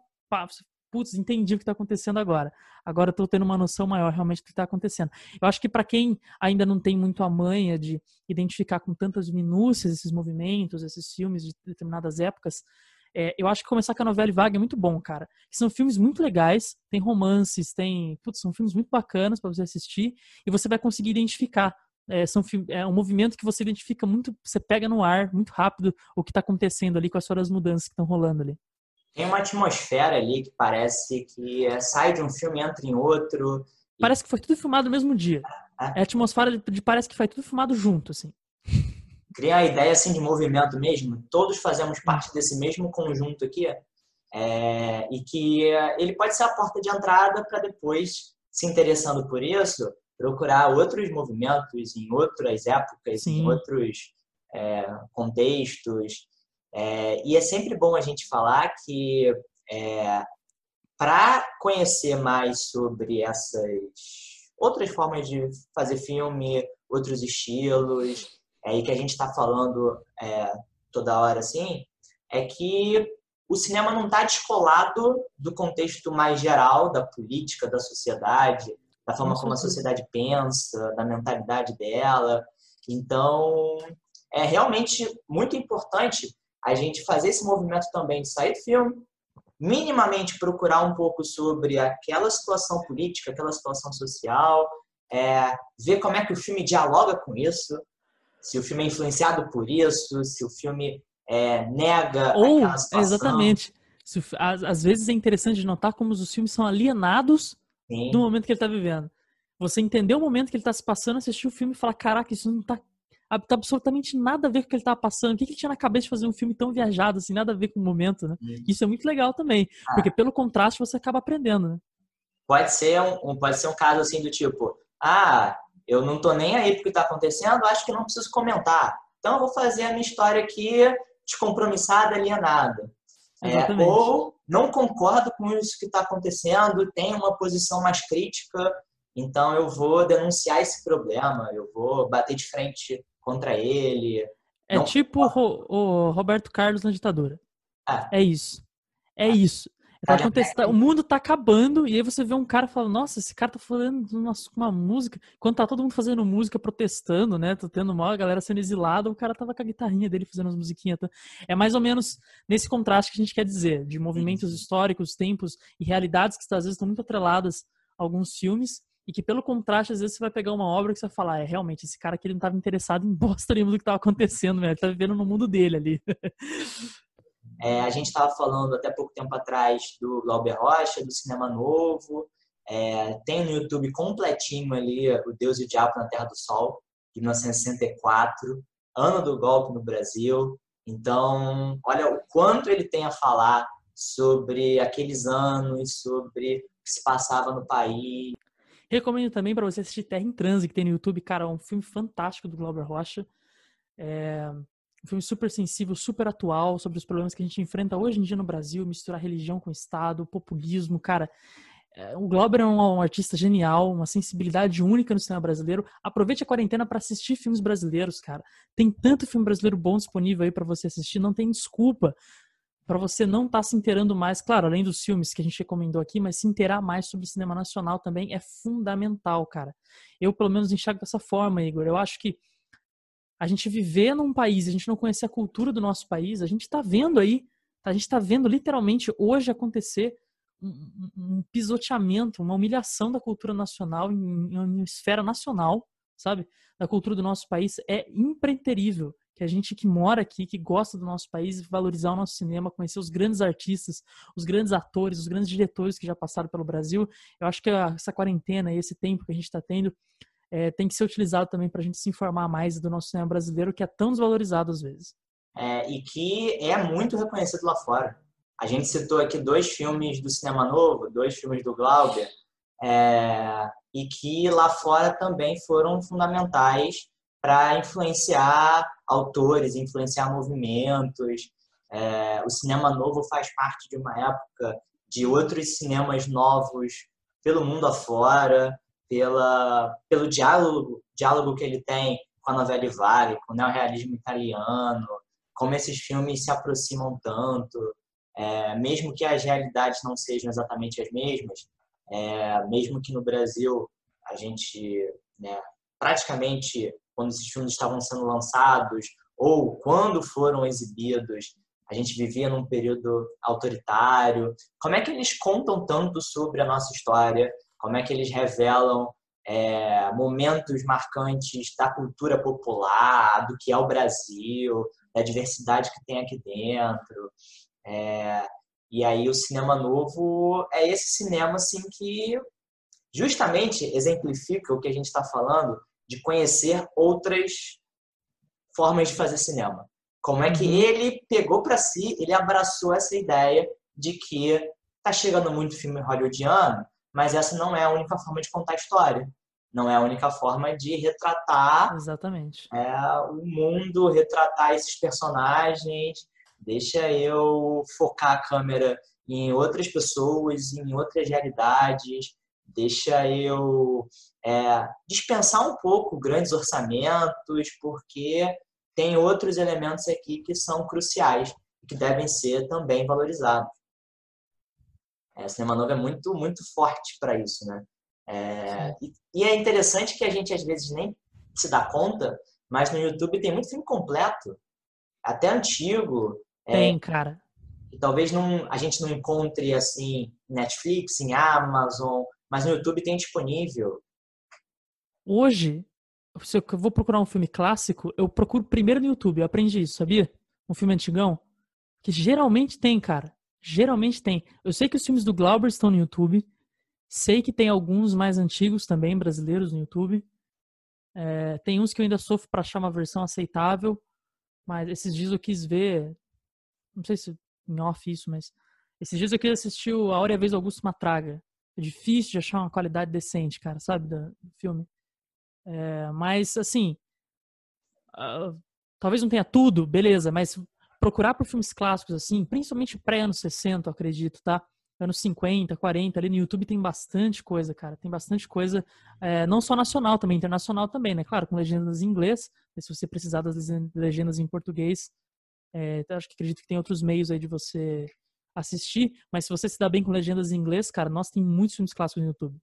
Putz, entendi o que está acontecendo agora. Agora estou tendo uma noção maior realmente do que está acontecendo. Eu acho que para quem ainda não tem muito a manha de identificar com tantas minúcias esses movimentos, esses filmes de determinadas épocas, é, eu acho que começar com a novela vaga é muito bom, cara. São filmes muito legais, tem romances, tem. Putz, são filmes muito bacanas para você assistir e você vai conseguir identificar. É, são, é um movimento que você identifica muito, você pega no ar muito rápido o que está acontecendo ali, quais foram as mudanças que estão rolando ali. Tem uma atmosfera ali que parece que é, sai de um filme e entra em outro. Parece que foi tudo filmado no mesmo dia. É, é a atmosfera de, de parece que foi tudo filmado junto, assim criar a ideia assim de movimento mesmo. Todos fazemos parte desse mesmo conjunto aqui. É, e que ele pode ser a porta de entrada para depois, se interessando por isso, procurar outros movimentos em outras épocas, Sim. em outros é, contextos. É, e é sempre bom a gente falar que é, para conhecer mais sobre essas outras formas de fazer filme, outros estilos, é aí que a gente está falando é, toda hora assim, é que o cinema não está descolado do contexto mais geral da política, da sociedade, da forma como a sociedade pensa, da mentalidade dela. Então, é realmente muito importante a gente fazer esse movimento também de sair do filme, minimamente procurar um pouco sobre aquela situação política, aquela situação social, é, ver como é que o filme dialoga com isso, se o filme é influenciado por isso, se o filme é, nega Ou, exatamente. Às, vezes é interessante notar como os filmes são alienados Sim. do momento que ele está vivendo. Você entender o momento que ele está se passando, assistir o filme e falar, caraca, isso não está tá absolutamente nada a ver com o que ele estava passando. O que, que ele tinha na cabeça de fazer um filme tão viajado, assim, nada a ver com o momento, né? Isso é muito legal também, ah. porque pelo contraste você acaba aprendendo, né? Pode ser um, pode ser um caso assim do tipo, ah, eu não tô nem aí porque está acontecendo, acho que não preciso comentar. Então eu vou fazer a minha história aqui descompromissada, alienada. É, ou não concordo com isso que está acontecendo, tenho uma posição mais crítica, então eu vou denunciar esse problema, eu vou bater de frente contra ele. É não tipo o, o, Roberto Carlos na ditadura. É, é isso. É isso. Tá acontecendo, o mundo tá acabando, e aí você vê um cara falando, nossa, esse cara tá falando uma, uma música. Quando tá todo mundo fazendo música, protestando, né? Tô tendo mal, a galera sendo exilada, o cara tava com a guitarrinha dele fazendo as musiquinhas. Tá? É mais ou menos nesse contraste que a gente quer dizer, de movimentos históricos, tempos e realidades que às vezes estão muito atreladas a alguns filmes, e que pelo contraste, às vezes você vai pegar uma obra que você vai falar, é realmente, esse cara aqui não estava interessado em bosta nenhuma do que estava acontecendo, né? ele tá vivendo no mundo dele ali. É, a gente estava falando até pouco tempo atrás do Glauber Rocha, do Cinema Novo, é, tem no YouTube completinho ali O Deus e o Diabo na Terra do Sol, de 1964, ano do golpe no Brasil. Então, olha o quanto ele tem a falar sobre aqueles anos, sobre o que se passava no país. Recomendo também para você assistir Terra em Transe, que tem no YouTube. Cara, é um filme fantástico do Glauber Rocha. É um filme super sensível, super atual, sobre os problemas que a gente enfrenta hoje em dia no Brasil, misturar religião com Estado, populismo. Cara, é, o Glauber é um, artista genial, uma sensibilidade única no cinema brasileiro. Aproveite a quarentena para assistir filmes brasileiros, cara. Tem tanto filme brasileiro bom disponível aí para você assistir, não tem desculpa para você não estar tá se inteirando mais, claro, além dos filmes que a gente recomendou aqui, mas se inteirar mais sobre cinema nacional também é fundamental, cara. Eu, pelo menos, enxergo dessa forma, Igor. Eu acho que a gente viver num país, a gente não conhecer a cultura do nosso país, a gente está vendo aí, a gente está vendo literalmente hoje acontecer um, um, pisoteamento, uma humilhação da cultura nacional em, em, em esfera nacional, sabe? Da cultura do nosso país é impreterível que a gente que mora aqui, que gosta do nosso país, valorizar o nosso cinema, conhecer os grandes artistas, os grandes atores, os grandes diretores que já passaram pelo Brasil. Eu acho que essa quarentena esse tempo que a gente está tendo é, tem que ser utilizado também para a gente se informar mais do nosso cinema brasileiro, que é tão desvalorizado às vezes. É, e que é muito reconhecido lá fora. A gente citou aqui dois filmes do cinema novo, dois filmes do Glauber, é, e que lá fora também foram fundamentais para influenciar autores, influenciar movimentos. É, o cinema novo faz parte de uma época de outros cinemas novos pelo mundo afora, pela, pelo diálogo, diálogo que ele tem com a novela Vale, com o neorrealismo italiano, como esses filmes se aproximam tanto, é, mesmo que as realidades não sejam exatamente as mesmas, é, mesmo que no Brasil a gente né, praticamente quando esses filmes estavam sendo lançados ou quando foram exibidos, a gente vivia num período autoritário. Como é que eles contam tanto sobre a nossa história? Como é que eles revelam é, momentos marcantes da cultura popular, do que é o Brasil, da diversidade que tem aqui dentro? É, e aí o cinema novo é esse cinema assim que justamente exemplifica o que a gente está falando de conhecer outras formas de fazer cinema. Como é que uhum. ele pegou para si, ele abraçou essa ideia de que tá chegando muito filme hollywoodiano, mas essa não é a única forma de contar a história. Não é a única forma de retratar Exatamente. É, o mundo, retratar esses personagens. Deixa eu focar a câmera em outras pessoas, em outras realidades. Deixa eu é, dispensar um pouco grandes orçamentos, porque tem outros elementos aqui que são cruciais e que devem ser também valorizados. É, o cinema novo é muito, muito forte para isso, né? É, e, e, é interessante que a gente às vezes nem se dá conta, mas no YouTube tem muito filme completo, até antigo. É, tem, é, cara. talvez não, a gente não encontre assim Netflix, em Amazon, mas no YouTube tem disponível Hoje, se eu vou procurar um filme clássico, eu procuro primeiro no YouTube. Eu aprendi isso, sabia? Um filme antigão. Que geralmente tem, cara. Geralmente tem. Eu sei que os filmes do Glauber estão no YouTube. Sei que tem alguns mais antigos também, brasileiros, no YouTube. É, tem uns que eu ainda sofro para achar uma versão aceitável. Mas esses dias eu quis ver. Não sei se em off isso, mas. Esses dias eu quis assistir o A Hora e a Vez Augusto Matraga. É difícil de achar uma qualidade decente, cara, sabe? Do, do filme. É, mas, assim, uh, talvez não tenha tudo, beleza, mas procurar por filmes clássicos, assim, principalmente pré-anos 60, eu acredito, tá? Anos 50, 40, ali no YouTube tem bastante coisa, cara. Tem bastante coisa, é, não só nacional, também internacional também, né? Claro, com legendas em inglês, se você precisar das legendas em português, é, acho que acredito que tem outros meios aí de você assistir, mas se você se dá bem com legendas em inglês, cara, nós tem muitos filmes clássicos no YouTube.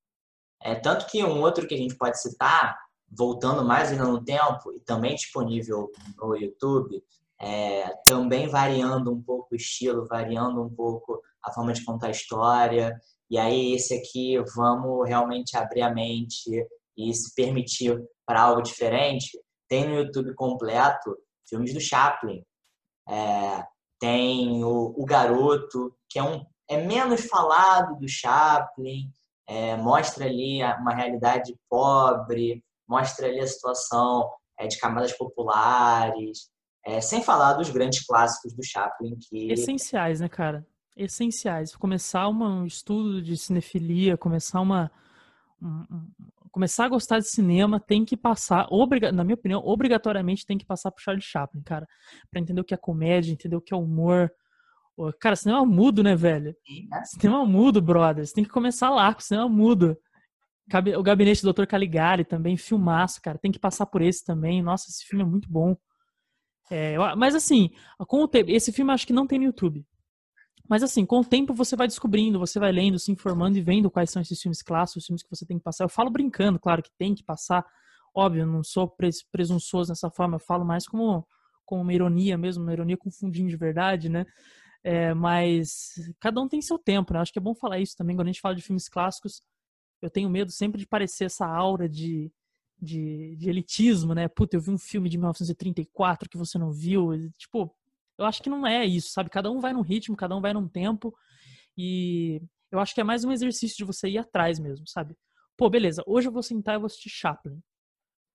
É, tanto que um outro que a gente pode citar voltando mais ainda no tempo, e também disponível no YouTube, é, também variando um pouco o estilo, variando um pouco a forma de contar a história, e aí esse aqui vamos realmente abrir a mente e se permitir para algo diferente, tem no YouTube completo filmes do Chaplin. É, tem o, o, Garoto, que é, um, é menos falado do Chaplin, é, mostra ali uma realidade pobre, mostra ali a situação é, de camadas populares, é, sem falar dos grandes clássicos do Chaplin. Que... Essenciais, né, cara? Essenciais. Começar uma, um estudo de cinefilia, começar uma. Um, começar a gostar de cinema tem que passar, obriga, na minha opinião, obrigatoriamente tem que passar por Charlie Chaplin, cara, para entender o que é comédia, entender o que é humor. Cara, cinema mudo, né, velho? Sim, né? Cinema mudo, brother. Você tem que começar lá com cinema mudo. O Gabinete do Dr. Caligari também, filmaço, cara. Tem que passar por esse também. Nossa, esse filme é muito bom. É, mas assim, com o tempo, esse filme acho que não tem no YouTube. Mas assim, com o tempo você vai descobrindo, você vai lendo, se informando e vendo quais são esses filmes clássicos, os filmes que você tem que passar. Eu falo brincando, claro que tem que passar. Óbvio, não sou presunçoso nessa forma, eu falo mais como, como uma ironia mesmo, uma ironia confundindo de verdade, né? É, mas cada um tem seu tempo, né? Acho que é bom falar isso também quando a gente fala de filmes clássicos eu tenho medo sempre de parecer essa aura de, de, de, elitismo, né? Puta, eu vi um filme de 1934 que você não viu. Tipo, eu acho que não é isso, sabe? Cada um vai num ritmo, cada um vai num tempo. E eu acho que é mais um exercício de você ir atrás mesmo, sabe? Pô, beleza, hoje eu vou sentar e vou assistir Chaplin.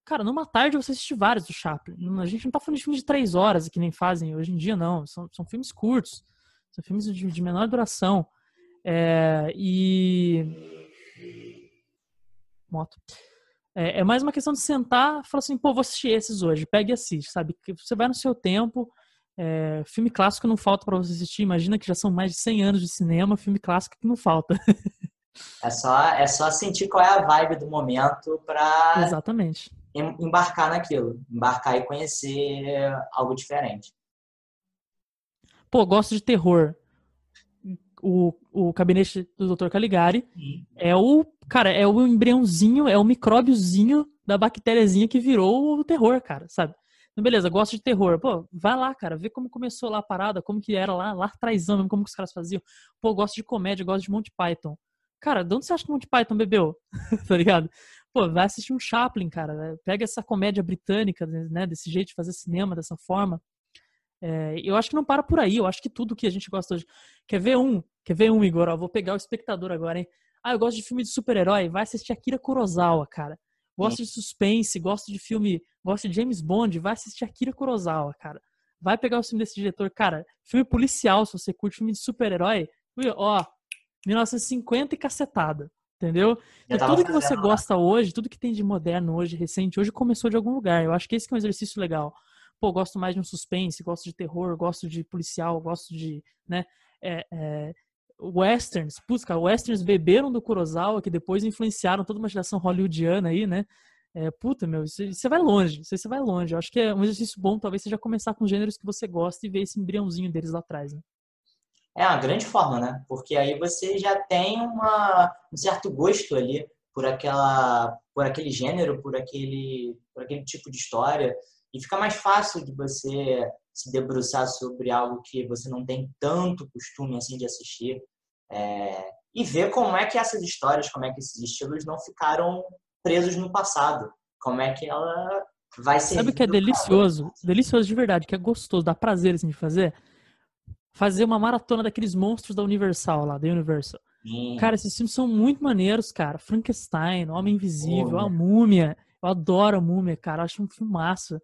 Cara, numa tarde você assiste vários do Chaplin. A gente não tá falando de filmes de três horas, que nem fazem hoje em dia, não. São, são filmes curtos. São filmes de, de menor duração. É, e moto. É, é, mais uma questão de sentar e falar assim, pô, vou assistir esses hoje, pega e assiste, sabe? Você vai no seu tempo, é, filme clássico não falta para você assistir, imagina que já são mais de 100 anos de cinema, filme clássico que não falta. é, só, é só sentir qual é a vibe do momento para Exatamente. embarcar naquilo, embarcar e conhecer algo diferente. Pô, gosto de terror o, o gabinete do Dr. Caligari Sim. é o, cara, é o embriãozinho, é o micróbiozinho da bactériazinha que virou o terror, cara, sabe? Então, beleza, gosto de terror. Pô, vai lá, cara, vê como começou lá a parada, como que era lá, lá atrás, como que os caras faziam. Pô, gosto de comédia, gosto de Monty Python. Cara, de onde você acha que Monty Python bebeu? tá ligado? Pô, vai assistir um Chaplin, cara. Pega essa comédia britânica, né, desse jeito de fazer cinema, dessa forma. É, eu acho que não para por aí, eu acho que tudo que a gente gosta hoje. Quer ver um? Quer ver um, Igor? Ó, vou pegar o espectador agora, hein? Ah, eu gosto de filme de super-herói, vai assistir Akira Kurosawa, cara. Gosto de suspense, gosto de filme, gosto de James Bond, vai assistir Akira Kurosawa, cara. Vai pegar o filme desse diretor, cara. Filme policial, se você curte filme de super-herói, ó, 1950 e cacetada. Entendeu? Então, tudo que você gosta hoje, tudo que tem de moderno hoje, recente, hoje começou de algum lugar. Eu acho que esse que é um exercício legal pô, gosto mais de um suspense, gosto de terror, gosto de policial, gosto de, né, é, é, westerns, putz, cara, westerns beberam do Kurosawa, que depois influenciaram toda uma geração hollywoodiana aí, né, é, puta, meu, você vai longe, você vai longe. Eu acho que é um exercício bom, talvez seja começar com gêneros que você gosta e ver esse embriãozinho deles lá atrás, né? É uma grande forma, né? Porque aí você já tem uma, um certo gosto ali por aquela, por aquele gênero, por aquele, por aquele tipo de história. E fica mais fácil de você se debruçar sobre algo que você não tem tanto costume assim de assistir é, e ver como é que essas histórias, como é que esses estilos não ficaram presos no passado, como é que ela vai ser. Sabe o que é delicioso? Delicioso de verdade, que é gostoso, dá prazer assim de fazer. Fazer uma maratona daqueles monstros da Universal lá, da Universal. Sim. Cara, esses filmes são muito maneiros, cara. Frankenstein, Homem Invisível, A Múmia. Eu adoro a Múmia, cara. Acho um filmaço.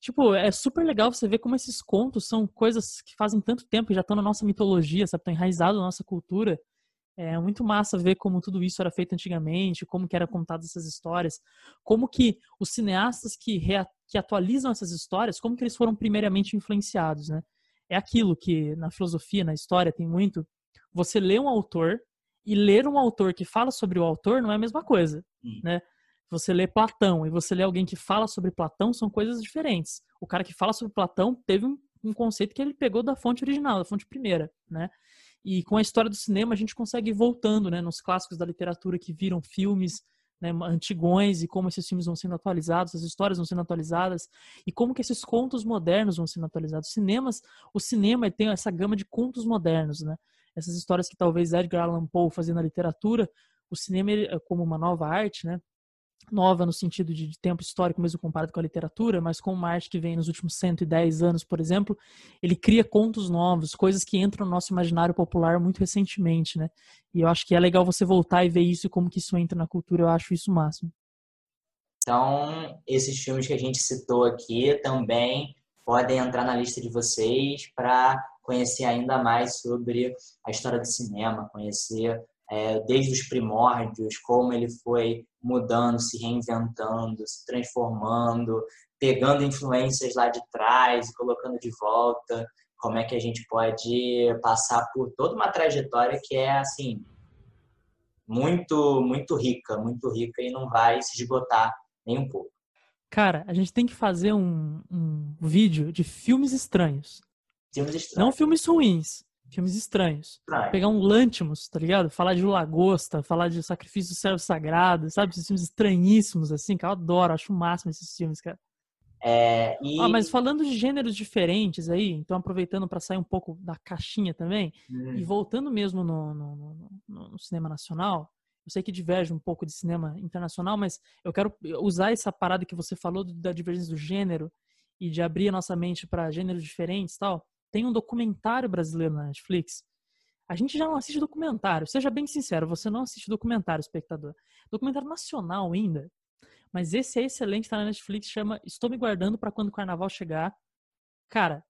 Tipo, é super legal você ver como esses contos são coisas que fazem tanto tempo que já estão na nossa mitologia, sabe? Estão enraizados na nossa cultura. É muito massa ver como tudo isso era feito antigamente, como que eram contadas essas histórias, como que os cineastas que, que atualizam essas histórias, como que eles foram primeiramente influenciados, né? É aquilo que na filosofia, na história, tem muito. Você lê um autor e ler um autor que fala sobre o autor não é a mesma coisa, hum. né? Você lê Platão e você lê alguém que fala sobre Platão, são coisas diferentes. O cara que fala sobre Platão teve um, um conceito que ele pegou da fonte original, da fonte primeira, né? E com a história do cinema a gente consegue ir voltando, né, nos clássicos da literatura que viram filmes, né, antigões e como esses filmes vão sendo atualizados, as histórias vão sendo atualizadas e como que esses contos modernos vão sendo atualizados. Cinemas, o cinema tem essa gama de contos modernos, né? essas histórias que talvez Edgar Allan Poe fazia na literatura, o cinema como uma nova arte, né? Nova no sentido de, tempo histórico mesmo comparado com a literatura, mas com uma arte que vem nos últimos 110 anos, por exemplo, ele cria contos novos, coisas que entram no nosso imaginário popular muito recentemente, né? E eu acho que é legal você voltar e ver isso e como que isso entra na cultura, eu acho isso o máximo. Então, esses filmes que a gente citou aqui também podem entrar na lista de vocês para conhecer ainda mais sobre a história do cinema, conhecer é, desde os primórdios, como ele foi mudando, se reinventando, se transformando, pegando influências lá de trás e colocando de volta. Como é que a gente pode passar por toda uma trajetória que é assim muito muito rica, muito rica e não vai se esgotar nem um pouco. Cara, a gente tem que fazer um, um vídeo de filmes estranhos. Filmes estranhos. Não filmes ruins, filmes estranhos. Pegar um Lantimos, tá ligado? Falar de Lagosta, falar de Sacrifício do Servo Sagrado, sabe? Esses filmes estranhíssimos, assim, que eu adoro, acho o máximo esses filmes, cara. É, e... ah, mas falando de gêneros diferentes aí, então aproveitando para sair um pouco da caixinha também, hum. e voltando mesmo no, no, no, no, cinema nacional, eu sei que diverge um pouco de cinema internacional, mas eu quero usar essa parada que você falou da divergência do gênero e de abrir a nossa mente para gêneros diferentes tal tem um documentário brasileiro na Netflix. A gente já não assiste documentário. Seja bem sincero, você não assiste documentário, espectador. Documentário nacional ainda. Mas esse é excelente, tá na Netflix, chama Estou Me Guardando para Quando o Carnaval Chegar. Cara,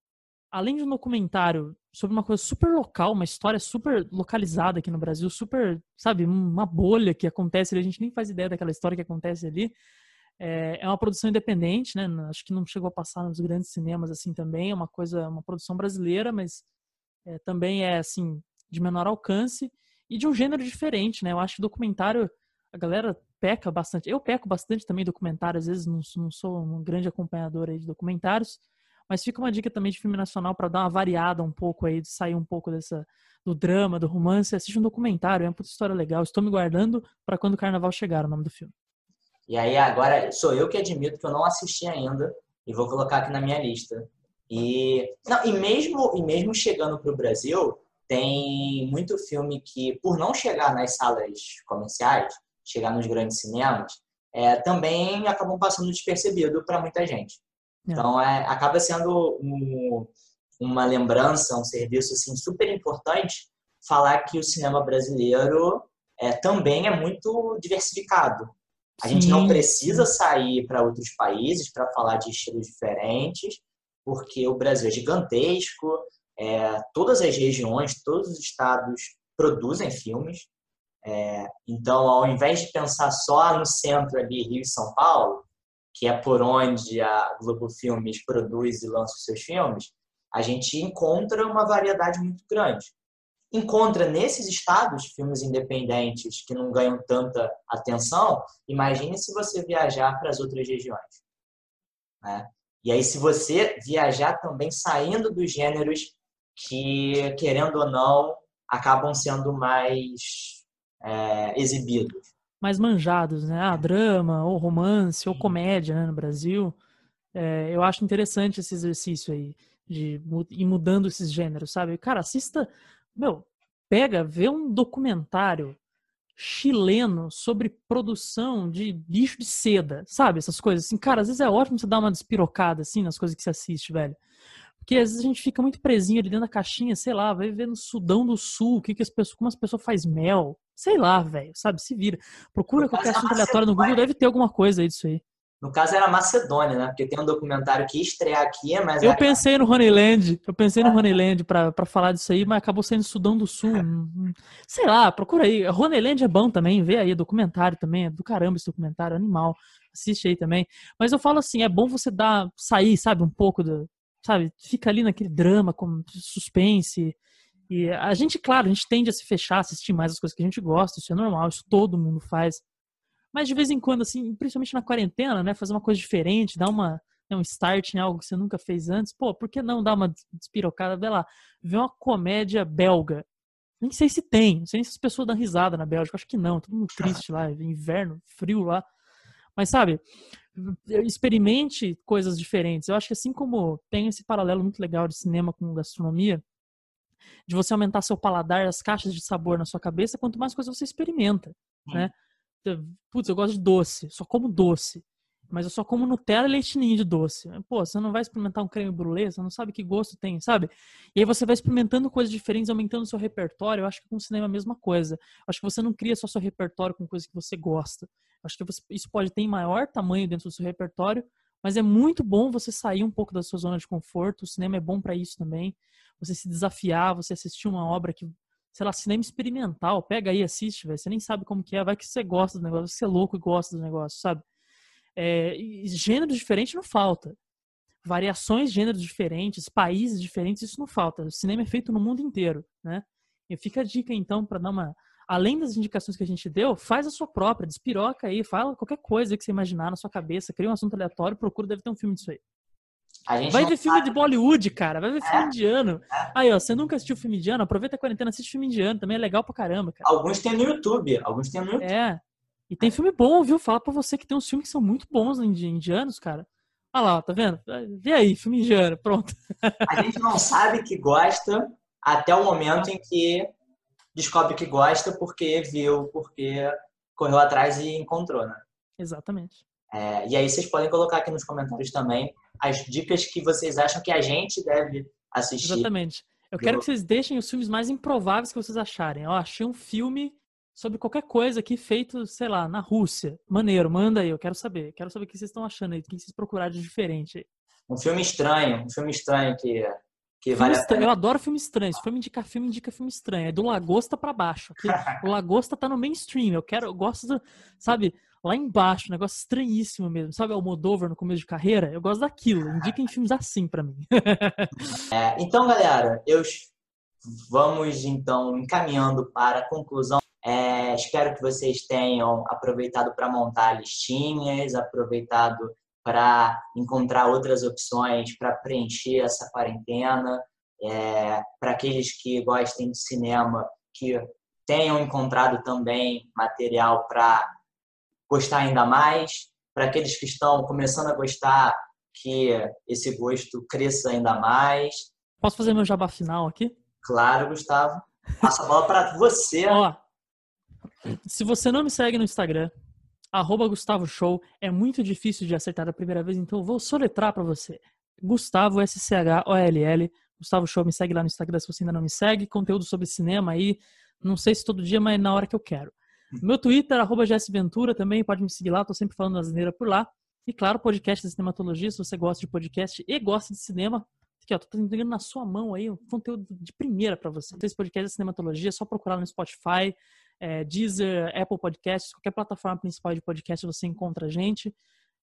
além de um documentário sobre uma coisa super local, uma história super localizada aqui no Brasil, super, sabe, uma bolha que acontece ali, a gente nem faz ideia daquela história que acontece ali. É, é uma produção independente, né? Acho que não chegou a passar nos grandes cinemas assim também. É uma coisa, uma produção brasileira, mas é, também é assim de menor alcance e de um gênero diferente, né? Eu acho que documentário a galera peca bastante. Eu peco bastante também documentário, às vezes não, não sou um grande acompanhador aí de documentários, mas fica uma dica também de filme nacional para dar uma variada um pouco aí, de sair um pouco dessa do drama, do romance, assiste um documentário, é uma puta história legal. Estou me guardando para quando o carnaval chegar, o nome do filme. E aí agora sou eu que admito que eu não assisti ainda e vou colocar aqui na minha lista. E não, e mesmo e mesmo chegando para o Brasil, tem muito filme que por não chegar nas salas comerciais, chegar nos grandes cinemas, é, também acabam passando despercebido para muita gente. É. Então é, acaba sendo um, uma lembrança, um serviço assim super importante falar que o cinema brasileiro é, também é muito diversificado. A gente não precisa sair para outros países para falar de estilos diferentes, porque o Brasil é gigantesco, é, todas as regiões, todos os estados produzem filmes. É, então, ao invés de pensar só no centro ali, Rio e São Paulo, que é por onde a Globo Filmes produz e lança os seus filmes, a gente encontra uma variedade muito grande encontra nesses estados filmes independentes que não ganham tanta atenção, imagine se você viajar para as outras regiões. Né? E aí, se você viajar também saindo dos gêneros que, querendo ou não, acabam sendo mais é, exibidos. Mais manjados, né? Ah, drama, ou romance, ou comédia né, no Brasil. É, eu acho interessante esse exercício aí de ir mudando esses gêneros, sabe? Cara, assista meu, pega, vê um documentário chileno sobre produção de lixo de seda, sabe? Essas coisas assim. Cara, às vezes é ótimo você dar uma despirocada assim nas coisas que você assiste, velho. Porque às vezes a gente fica muito presinho ali dentro da caixinha, sei lá, vai ver no Sudão do Sul, o que, que as pessoas, como as pessoas fazem mel. Sei lá, velho, sabe? Se vira. Procura qualquer assunto aleatório no Google, deve ter alguma coisa aí disso aí. No caso era Macedônia, né? Porque tem um documentário que ia estrear aqui, mas. Eu pensei no Honeyland, eu pensei no Honeyland pra, pra falar disso aí, mas acabou sendo Sudão do Sul. Sei lá, procura aí. Honeyland é bom também, vê aí, documentário também, é do caramba esse documentário, animal. Assiste aí também. Mas eu falo assim, é bom você dar, sair, sabe, um pouco do. Sabe, fica ali naquele drama, com suspense. E a gente, claro, a gente tende a se fechar, assistir mais as coisas que a gente gosta, isso é normal, isso todo mundo faz. Mas de vez em quando, assim, principalmente na quarentena, né? Fazer uma coisa diferente, dar uma, né, um start em algo que você nunca fez antes. Pô, por que não dar uma despirocada? Vê lá, ver uma comédia belga. Nem sei se tem, não sei se as pessoas dão risada na Bélgica, acho que não, todo mundo triste lá, inverno, frio lá. Mas sabe, experimente coisas diferentes. Eu acho que assim como tem esse paralelo muito legal de cinema com gastronomia, de você aumentar seu paladar, as caixas de sabor na sua cabeça, quanto mais coisa você experimenta, hum. né? Putz, eu gosto de doce, só como doce. Mas eu só como Nutella e leite ninho de doce. Pô, você não vai experimentar um creme brulee, você não sabe que gosto tem, sabe? E aí você vai experimentando coisas diferentes, aumentando seu repertório. Eu acho que com o cinema é a mesma coisa. Eu acho que você não cria só seu repertório com coisas que você gosta. Eu acho que você, isso pode ter maior tamanho dentro do seu repertório, mas é muito bom você sair um pouco da sua zona de conforto. O cinema é bom para isso também. Você se desafiar, você assistir uma obra que, sei lá, cinema experimental. Pega aí, assiste, velho. Você nem sabe como que é. Vai que você gosta do negócio, você é louco e gosta do negócio, sabe? É, gêneros diferentes não falta. Variações de gêneros diferentes, países diferentes, isso não falta. O cinema é feito no mundo inteiro, né? E fica a dica, então, para dar uma além das indicações que a gente deu, faz a sua própria, despiroca aí, fala qualquer coisa que você imaginar na sua cabeça, cria um assunto aleatório, procura, deve ter um filme disso aí. Vai ver filme de Bollywood, cara. Vai ver filme é? indiano. É. Aí, ó, você nunca assistiu filme indiano? Aproveita a quarentena, assiste filme indiano. Também é legal pra caramba, cara. Alguns tem no YouTube. Alguns tem no YouTube. É. E tem filme bom, viu? Fala pra você que tem uns filmes que são muito bons indianos, cara. Olha lá, tá vendo? Vê aí, filme indiano, pronto. A gente não sabe que gosta até o momento em que descobre que gosta porque viu, porque correu atrás e encontrou, né? Exatamente. É, e aí vocês podem colocar aqui nos comentários também as dicas que vocês acham que a gente deve assistir. Exatamente. Eu quero que vocês deixem os filmes mais improváveis que vocês acharem. Eu achei um filme sobre qualquer coisa aqui feito, sei lá, na Rússia. Maneiro, manda aí, eu quero saber. Quero saber o que vocês estão achando aí, o que vocês procuraram de diferente aí. Um filme estranho, um filme estranho que que vale estranho, eu adoro filme estranho. Se for me indicar filme, indica filme estranho. É do Lagosta para baixo. Aqui, o Lagosta tá no mainstream. Eu quero, eu gosto, do, sabe, lá embaixo, um negócio estranhíssimo mesmo. Sabe, o Modover no começo de carreira? Eu gosto daquilo. Indiquem filmes assim para mim. é, então, galera, eu vamos então encaminhando para a conclusão. É, espero que vocês tenham aproveitado para montar listinhas, aproveitado para encontrar outras opções para preencher essa quarentena. É, para aqueles que gostem de cinema, que tenham encontrado também material para gostar ainda mais. Para aqueles que estão começando a gostar, que esse gosto cresça ainda mais. Posso fazer meu jabá final aqui? Claro, Gustavo. Passa a bola para você. Ó, se você não me segue no Instagram, arroba Gustavo Show. É muito difícil de acertar a primeira vez, então eu vou soletrar para você. Gustavo, S-C-H-O-L-L. Gustavo Show, me segue lá no Instagram se você ainda não me segue. Conteúdo sobre cinema aí, não sei se todo dia, mas na hora que eu quero. Meu Twitter, arroba Ventura, também pode me seguir lá, tô sempre falando asneira por lá. E claro, podcast da Cinematologia, se você gosta de podcast e gosta de cinema, aqui ó, tô entregando na sua mão aí um conteúdo de primeira para você. Esse podcast da Cinematologia, é só procurar no Spotify, é, Deezer, Apple Podcasts, qualquer plataforma principal de podcast você encontra a gente.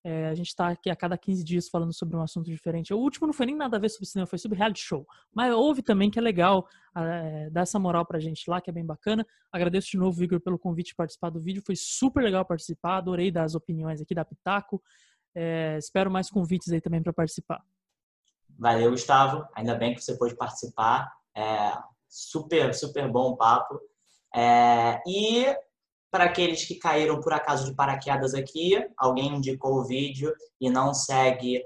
É, a gente está aqui a cada 15 dias falando sobre um assunto diferente. O último não foi nem nada a ver sobre cinema, foi sobre reality show. Mas houve também que é legal é, dar essa moral pra gente lá, que é bem bacana. Agradeço de novo, Igor, pelo convite de participar do vídeo. Foi super legal participar, adorei dar as opiniões aqui da Pitaco. É, espero mais convites aí também para participar. Valeu, Gustavo. Ainda bem que você pôde participar. É, super, super bom o papo. É, e para aqueles que caíram por acaso de paraquedas aqui, alguém indicou o vídeo e não segue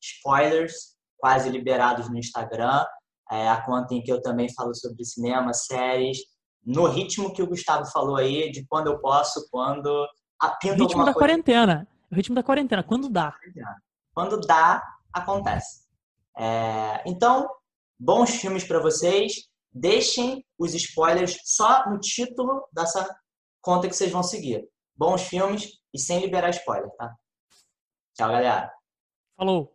spoilers, quase liberados no Instagram, é a conta em que eu também falo sobre cinema, séries, no ritmo que o Gustavo falou aí, de quando eu posso, quando apinta Ritmo da coisa. quarentena. O ritmo da quarentena, quando dá. Quando dá, acontece. É, então, bons filmes para vocês deixem os spoilers só no título dessa conta que vocês vão seguir. Bons filmes e sem liberar spoiler, tá? Tchau, galera. Falou.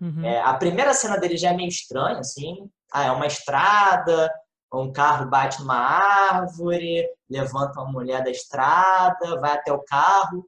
Uhum. É, a primeira cena dele já é meio estranha, assim. Ah, é uma estrada, um carro bate numa árvore, levanta uma mulher da estrada, vai até o carro,